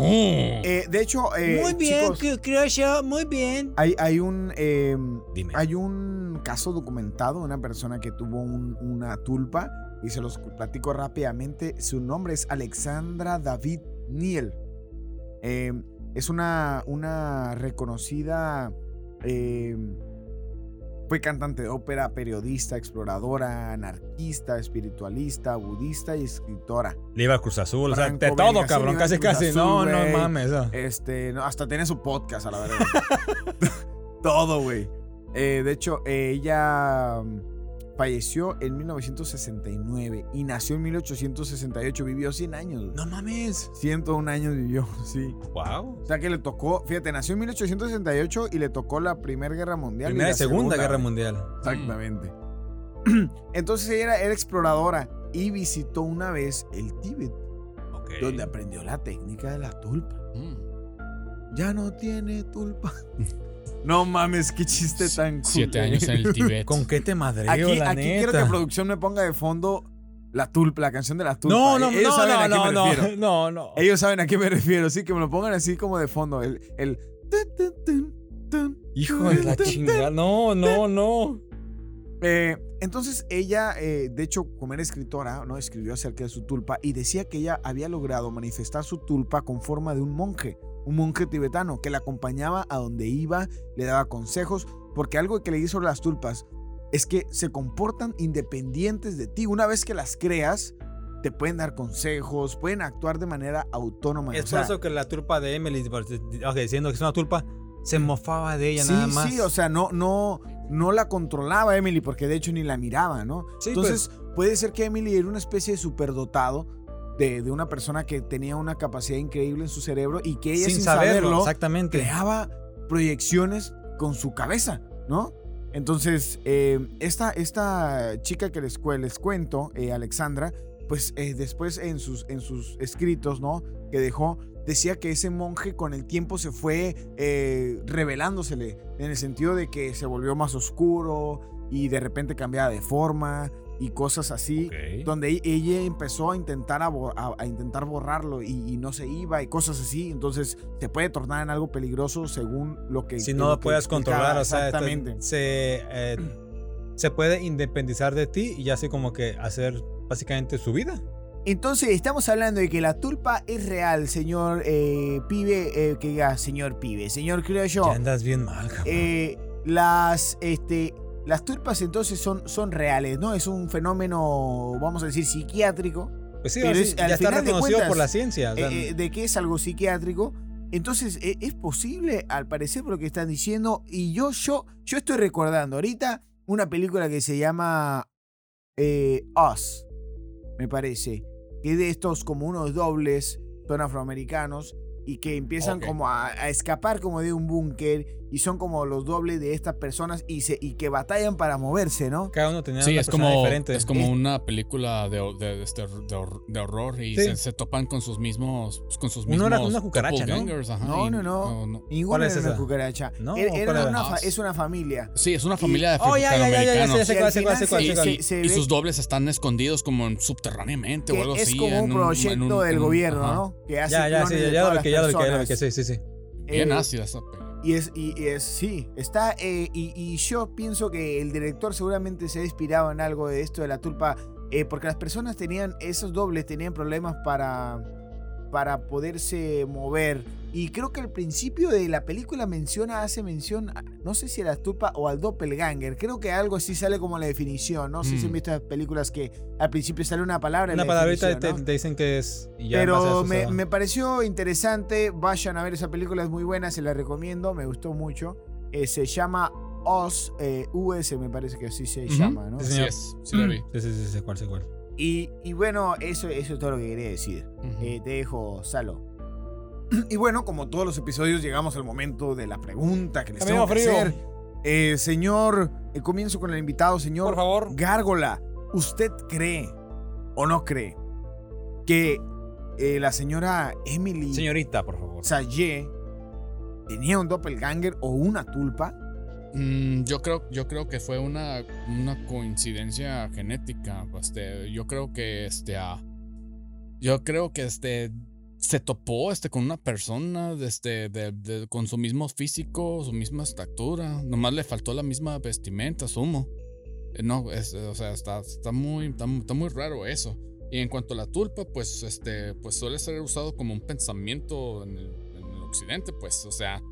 Eh, de hecho, eh, muy bien, chicos, cre- creo yo, muy bien. hay, hay un eh, Dime. hay un caso documentado de una persona que tuvo un- una tulpa y se los platico rápidamente. Su nombre es Alexandra David Niel. Eh, es una, una reconocida. Fue cantante de ópera, periodista, exploradora, anarquista, espiritualista, budista y escritora. Le iba al Cruz Azul, o sea, de todo, cabrón, casi, casi. Azul, no, no mames. no. Este, no, hasta tiene su podcast, a la verdad. <laughs> <laughs> Todo, güey. Eh, de hecho, eh, ella falleció en 1969 y nació en 1868. Vivió 100 años. No mames. 101 años vivió, <laughs> sí. Wow. O sea que le tocó, fíjate, nació en 1868 y le tocó la Primera Guerra Mundial. Primera y la Segunda Guerra. Mundial. Exactamente. <clears throat> Entonces ella era, era exploradora y visitó una vez el Tíbet, Ok. donde aprendió la técnica de la tulpa. Mm. Ya no tiene tulpa. <laughs> No mames, qué chiste tan cool. Siete años en el <laughs> Tíbet. ¿Con qué te madreo, Aquí, la aquí quiero neta? que producción me ponga de fondo la tulpa, la canción de la tulpa. No, no, Ellos no, saben no, a qué no, me no, refiero. <laughs> no, no. Ellos saben a qué me refiero, sí, que me lo pongan así como de fondo. El. el Hijo de la chingada. No, no, no. Eh, entonces ella, eh, de hecho, como era escritora, ¿no? escribió acerca de su tulpa y decía que ella había logrado manifestar su tulpa con forma de un monje, un monje tibetano que la acompañaba a donde iba, le daba consejos, porque algo que leí sobre las tulpas es que se comportan independientes de ti. Una vez que las creas, te pueden dar consejos, pueden actuar de manera autónoma. Es o sea, por eso que la tulpa de Emily, ok, diciendo que es una tulpa, se mofaba de ella sí, nada más. sí, o sea, no, no, no la controlaba Emily porque de hecho ni la miraba, ¿no? Sí, Entonces, puede ser que Emily era una especie de superdotado de, de una persona que tenía una capacidad increíble en su cerebro y que ella sin, sin, saberlo, saberlo, exactamente. creaba proyecciones con su cabeza, ¿no? Entonces, eh, esta, esta chica que les, les cuento, eh, Alexandra, pues eh, después en sus, en sus escritos, ¿no? Que dejó, decía que ese monje con el tiempo se fue revelándosele, en el sentido de que se volvió más oscuro y de repente cambiaba de forma y cosas así donde e- ella empezó a intentar, a, bo- a- a intentar borrarlo y, y no se iba y cosas así. Entonces se puede tornar en algo peligroso según lo que... Si no lo puedes controlar, o sea, te- Exactamente. se, eh, se puede independizar de ti y así como que hacer básicamente su vida. Entonces estamos hablando de que la tulpa es real, señor eh, pibe, eh, que diga señor pibe, señor creo yo. Ya andas bien mal, cabrón. Eh, las, este, las tulpas entonces son, son reales, ¿no? Es un fenómeno, vamos a decir, psiquiátrico. pues sí, pero es- al ya está final de reconocido por la ciencia. o sea, eh, eh, de que es algo psiquiátrico. Entonces, e- es posible, al parecer, por lo que están diciendo. Y yo, yo, yo estoy recordando ahorita una película que se llama eh, Us, me parece. Que de estos como unos dobles, son afroamericanos, y que empiezan como a, a escapar como de un búnker, y son como los dobles de estas personas, y, se, y que batallan para moverse, ¿no? cada uno tenía Sí, una es persona como, diferente. es como Es- una película de, de, este, de, hor- de horror y Sí. se, se topan con sus mismos con sus mismos era una cucaracha, ¿no? ajá, No, y- no, no. Ninguno ¿Cuál es era una cucaracha. No, Era- ¿cuál era era? una fa- es una familia. Sí, es una familia de Oh, ya, ya, ya, ya, ya, afroamericanos. ya sé Y sus dobles están escondidos como en subterráneamente o algo es así. como en un proyecto del gobierno. ¿no? Que hace Ya, ya, ya, lo que, ya lo sí, sí, sí. Bien Eh, ácida esa. Y es, y, y es, sí, está, eh, y, y yo pienso que el director seguramente se ha inspirado en algo de esto de la tulpa, eh, porque las personas tenían, esos dobles tenían problemas para, para poderse mover. Y creo que al principio de la película menciona, hace mención, no sé si a la tulpa o al doppelganger, creo que algo así sale como la definición, no sé si Mm. han visto las películas que al principio sale una palabra. Una la palabrita ¿no? te dicen que es. ya Pero me, me pareció interesante. Vayan a ver esa película, es muy buena, se la recomiendo, me gustó mucho. Eh, se llama Us, eh, US me parece que así se llama, ¿no? Sí, Sí, es, sí la vi. Sí, sí, sí, sé cuál, sé cuál. Y, y bueno, eso, eso es todo lo que quería decir. Ujú. Eh, te dejo, Salo. <clears throat> Y bueno, como todos los episodios, llegamos al momento de la pregunta que les Amigo tengo que frío. hacer. Eh, señor, eh, comienzo con el invitado, señor. Por favor. Gárgola, ¿usted cree o no cree que eh, la señora Emily Señorita, por favor. Sayé tenía un doppelganger o una tulpa? Mm, yo creo, yo creo que fue una, una coincidencia genética. Este, yo creo que este, ah, yo creo que este se topó este con una persona este, con su mismo físico, su misma estatura. Nomás le faltó la misma vestimenta, sumo. Eh, No, es, o sea, está, está muy, está, mu- está muy raro eso. Y en cuanto a la tulpa, pues, este, pues suele ser usado como un pensamiento en el, en el occidente, pues, o sea,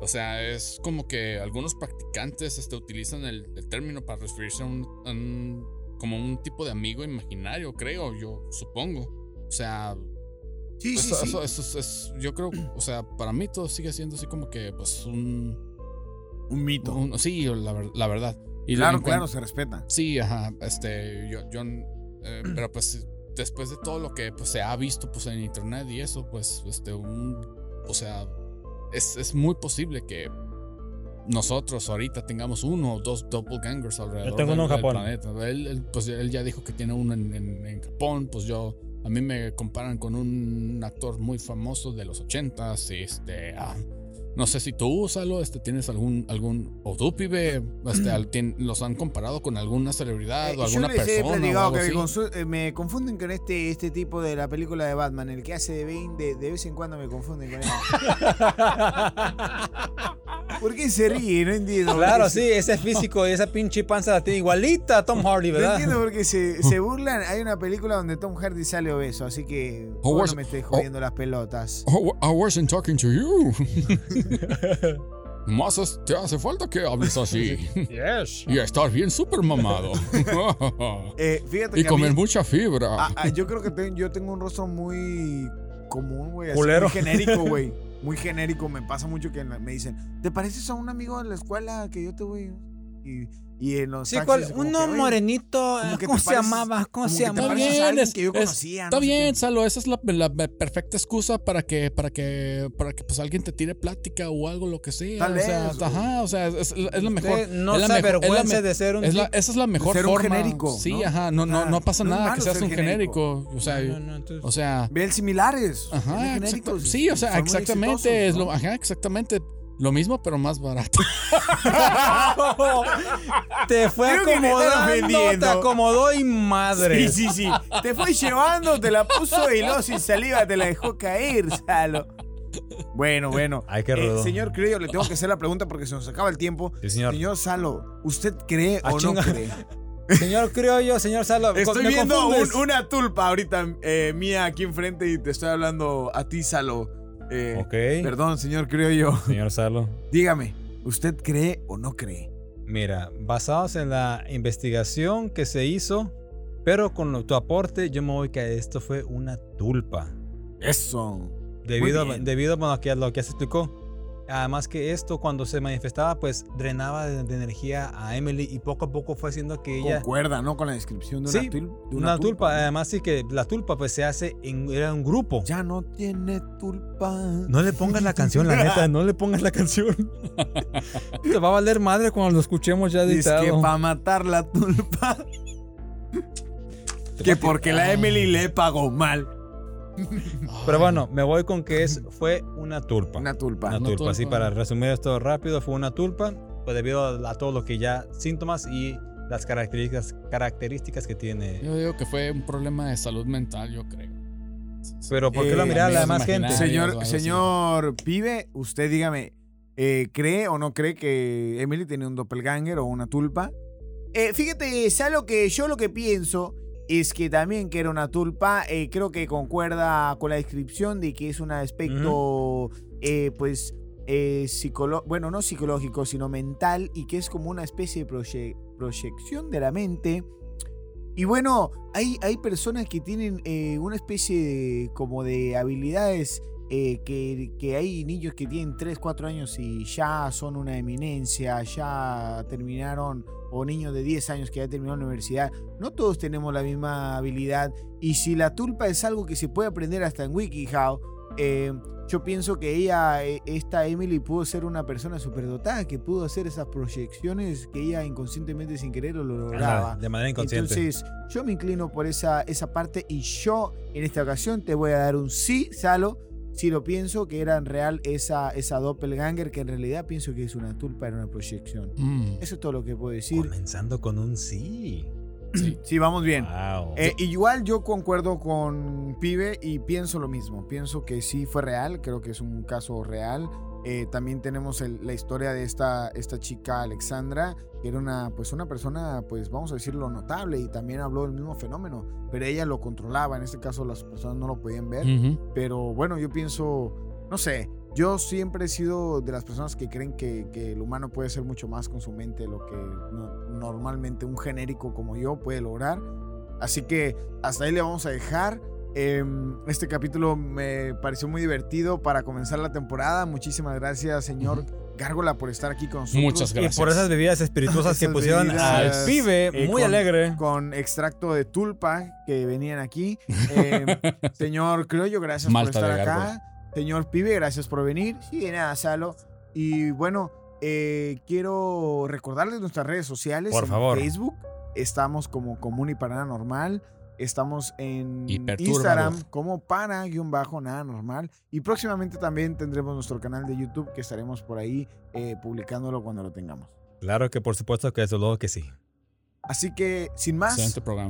o sea, es como que algunos practicantes este, utilizan el, término para referirse a a un- como un tipo de amigo imaginario, creo, yo supongo. O sea, Sí, eso, eso- eso es, es- yo creo, o sea, para mí todo sigue siendo así como que, pues, un, Un mito. un- sí, la, ver- la verdad. Y claro, claro, se respeta. Sí, ajá, este, yo, yo, eh, <clears throat> pero pues después de todo lo que pues, se ha visto pues en internet y eso, pues, este, un, o sea, es, es muy posible que nosotros ahorita tengamos uno o dos doppelgangers alrededor tengo del, uno en del Japón. planeta. Él, él, pues él ya dijo que tiene uno en, en- en Japón, pues yo, a mí me comparan con un actor muy famoso de los ochentas, este, ah, no sé si tú, Salo, este, tienes algún, algún, o tú, pibe, este, al- tien- los han comparado con alguna celebridad Eh, o alguna yo les he persona o platicado algo que así. eh, me confunden con este, este tipo de la película de Batman, el que hace de Bane, de, de vez en cuando me confunden con él. <laughs> ¿Por qué se ríe? No entiendo. Claro, ¿Por qué sí, ese físico y esa pinche panza la tiene igualita a Tom Hardy, se- No ¿verdad? entiendo por qué se, se <laughs> burlan. Hay una película donde Tom Hardy sale obeso, así que Oh, no me estés jodiendo las pelotas. Oh, I wasn't talking to you. <laughs> <laughs> Más es- te hace falta que hables así. <laughs> Yes. y estar bien súper mamado. <laughs> Eh, fíjate y que comer mí- mucha fibra. ah, ah, yo creo que te- yo tengo un rostro muy común, güey. Muy genérico, güey. Muy genérico. Me pasa mucho que me dicen, ¿te pareces a un amigo de la escuela que yo te voy? Y, y en los Sí, taxis, uno que, "Oye, morenito, eh, que ¿cómo se llamaba? ¿Cómo se llamaba? pareces bien, es- que yo es- conocía. Está no sé qué". bien, Salo, esa es la, la perfecta excusa para que, para que, para que pues alguien te tire plática o algo, lo que sea. Tal o sea, vez, ajá, o sea, es, es la mejor. No es la se avergüence de ser un es la- esa es la mejor ser un forma. genérico, Sí, ¿no? ajá, no, no, no pasa no nada que seas un genérico. O sea, No, no, entonces- o sea, Ve el similares. Ajá, sí, o sea, exactamente, es lo, ajá, exactamente lo mismo, pero más barato. <laughs> te fue Creo acomodando, te acomodó y madre. Sí, sí, sí. Te fue llevando, te la puso y luego sin saliva te la dejó caer, Salo. Bueno, bueno. Ay, qué Eh, rudo. señor Criollo, le tengo que hacer la pregunta porque se nos acaba el tiempo. Sí, señor. Señor Salo, ¿usted cree Ah, o no cree? <laughs> Señor criollo, señor Salo. Estoy me viendo un- una tulpa ahorita eh, mía aquí enfrente y te estoy hablando a ti, Salo. Eh, Ok. Perdón, señor Criollo. <laughs> Señor Salo. Dígame, ¿usted cree o no cree? Mira, basados en la investigación que se hizo, pero con tu aporte, yo me voy que esto fue una tulpa. Eso. Debido, debido bueno, a lo que se explicó. Además que esto cuando se manifestaba pues drenaba de, de energía a Emily y poco a poco fue haciendo que ella... Concuerda, ¿no? Con la descripción de Sí, una, tul- de Una, tulpa, además sí que la tulpa pues se hace en era un grupo. Ya no tiene tulpa. No le pongas la canción, la neta, no le pongas la canción. <laughs> Te va a valer madre cuando lo escuchemos ya editado. que para matar la tulpa. que porque la Emily le pagó mal. Pero bueno, me voy con que es fue una tulpa. Una tulpa. Una Una tulpa, así tulpa. para resumir esto rápido, fue una tulpa, pues debido a, a todo lo que ya síntomas y las características, características que tiene. Yo digo que fue un problema de salud mental, yo creo. Pero ¿por qué Eh, lo miraba la demás gente? Señor, señor Pibe, usted dígame, eh, ¿cree o no cree que Emily tenía un doppelganger o una tulpa? Eh, fíjate, Salo, que yo lo que pienso es que también que era una tulpa, eh, creo que concuerda con la descripción de que es un aspecto, eh, pues, eh, bueno, no psicológico, sino mental, y que es como una especie de proye- proyección de la mente. Y bueno, hay, hay personas que tienen eh, una especie de, como de habilidades eh, que, que hay niños que tienen 3, 4 años y ya son una eminencia, ya terminaron, o niños de 10 años que ya terminaron la universidad. No todos tenemos la misma habilidad. Y si la tulpa es algo que se puede aprender hasta en WikiHow, eh, yo pienso que ella, eh, esta Emily, pudo ser una persona superdotada que pudo hacer esas proyecciones que ella inconscientemente sin querer lo lograba. de manera inconsciente. Entonces, yo me inclino por esa, esa parte y yo en esta ocasión te voy a dar un sí, Salo. Si lo pienso que era en real esa, esa doppelganger, que en realidad pienso que es una tulpa, era una proyección. Mm. Eso es todo lo que puedo decir. Comenzando con un sí. Sí, vamos bien. Wow. Eh, igual yo concuerdo con Pibe y pienso lo mismo. Pienso que sí fue real, creo que es un caso real. Eh, también tenemos el- la historia de esta, esta chica Alexandra, que era una, pues una persona, pues vamos a decirlo, notable y también habló del mismo fenómeno, pero ella lo controlaba, en este caso las personas no lo podían ver. Ujú. Pero bueno, yo pienso, no sé, yo siempre he sido de las personas que creen que, que el humano puede ser mucho más con su mente de lo que no- normalmente un genérico como yo puede lograr. Así que hasta ahí le vamos a dejar. Em, este capítulo me pareció muy divertido para comenzar la temporada. Muchísimas gracias, señor Gárgola, por estar aquí con nosotros. Muchas Y gracias. por esas bebidas espirituosas que pusieron al pibe eh, muy con- alegre. Con extracto de tulpa que venían aquí. <laughs> Em, señor Criollo, gracias Malta por estar acá. Señor Pibe, gracias por venir. Sí, de nada, Salo. Y bueno, eh, quiero recordarles nuestras redes sociales. Por en favor. Facebook estamos como Común y Para Nada Normal. Estamos en. Instagram como para-nada normal. Y próximamente también tendremos nuestro canal de YouTube que estaremos por ahí eh, publicándolo cuando lo tengamos. Claro que por supuesto que desde luego que sí. Así que, sin más,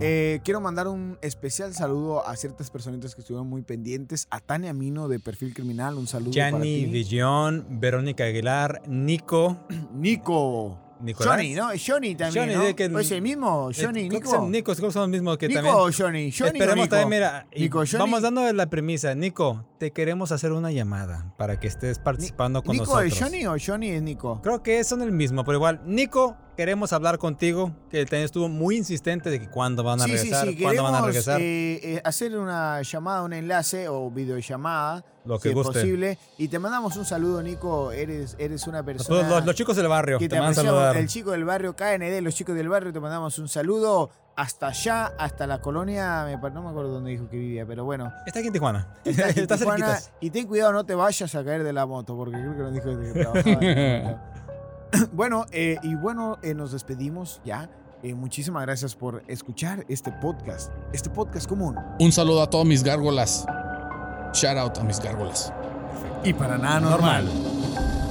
eh, quiero mandar un especial saludo a ciertas personitas que estuvieron muy pendientes. A Tania Mino de Perfil Criminal, un saludo ti. Villón, Verónica Aguilar, Nico. Nico. Nicolás. Johnny, ¿no? Johnny también, Johnny, ¿no? de que- ¿O es el mismo? Johnny, Nico. son Nico, creo que son los mismos que Nico también. o Johnny. Johnny o Esperemos Nico. también, mira, Nico, Johnny. vamos dando la premisa. Nico, te queremos hacer una llamada para que estés participando con ¿Nico nosotros. es Johnny o Johnny es Nico? Creo que son el mismo, pero igual, Nico, queremos hablar contigo, que también estuvo muy insistente de que cuándo van a sí, sí, regresar, sí. cuándo van a Queremos regresar, eh, eh, hacer una llamada, un enlace o videollamada, lo si que es guste. posible. Y te mandamos un saludo, Nico. Eres, eres una A persona... todos los, los chicos del barrio, que te, te apreciamos, saludar. el chico del barrio KND, los chicos del barrio, te mandamos un saludo hasta allá, hasta la colonia, no me acuerdo dónde dijo que vivía, pero bueno, Está aquí en Tijuana. está, aquí en <laughs> Tijuana, y ten cuidado, no te vayas a caer de la moto, porque creo que nos dijo que trabajaba. <laughs> <clears throat> Bueno, eh, y bueno, eh, nos despedimos ya. Eh, muchísimas gracias por escuchar este podcast, este podcast común. Un saludo a todos mis gárgolas. Shout out a mis gárgolas. Y para nada Normal. normal.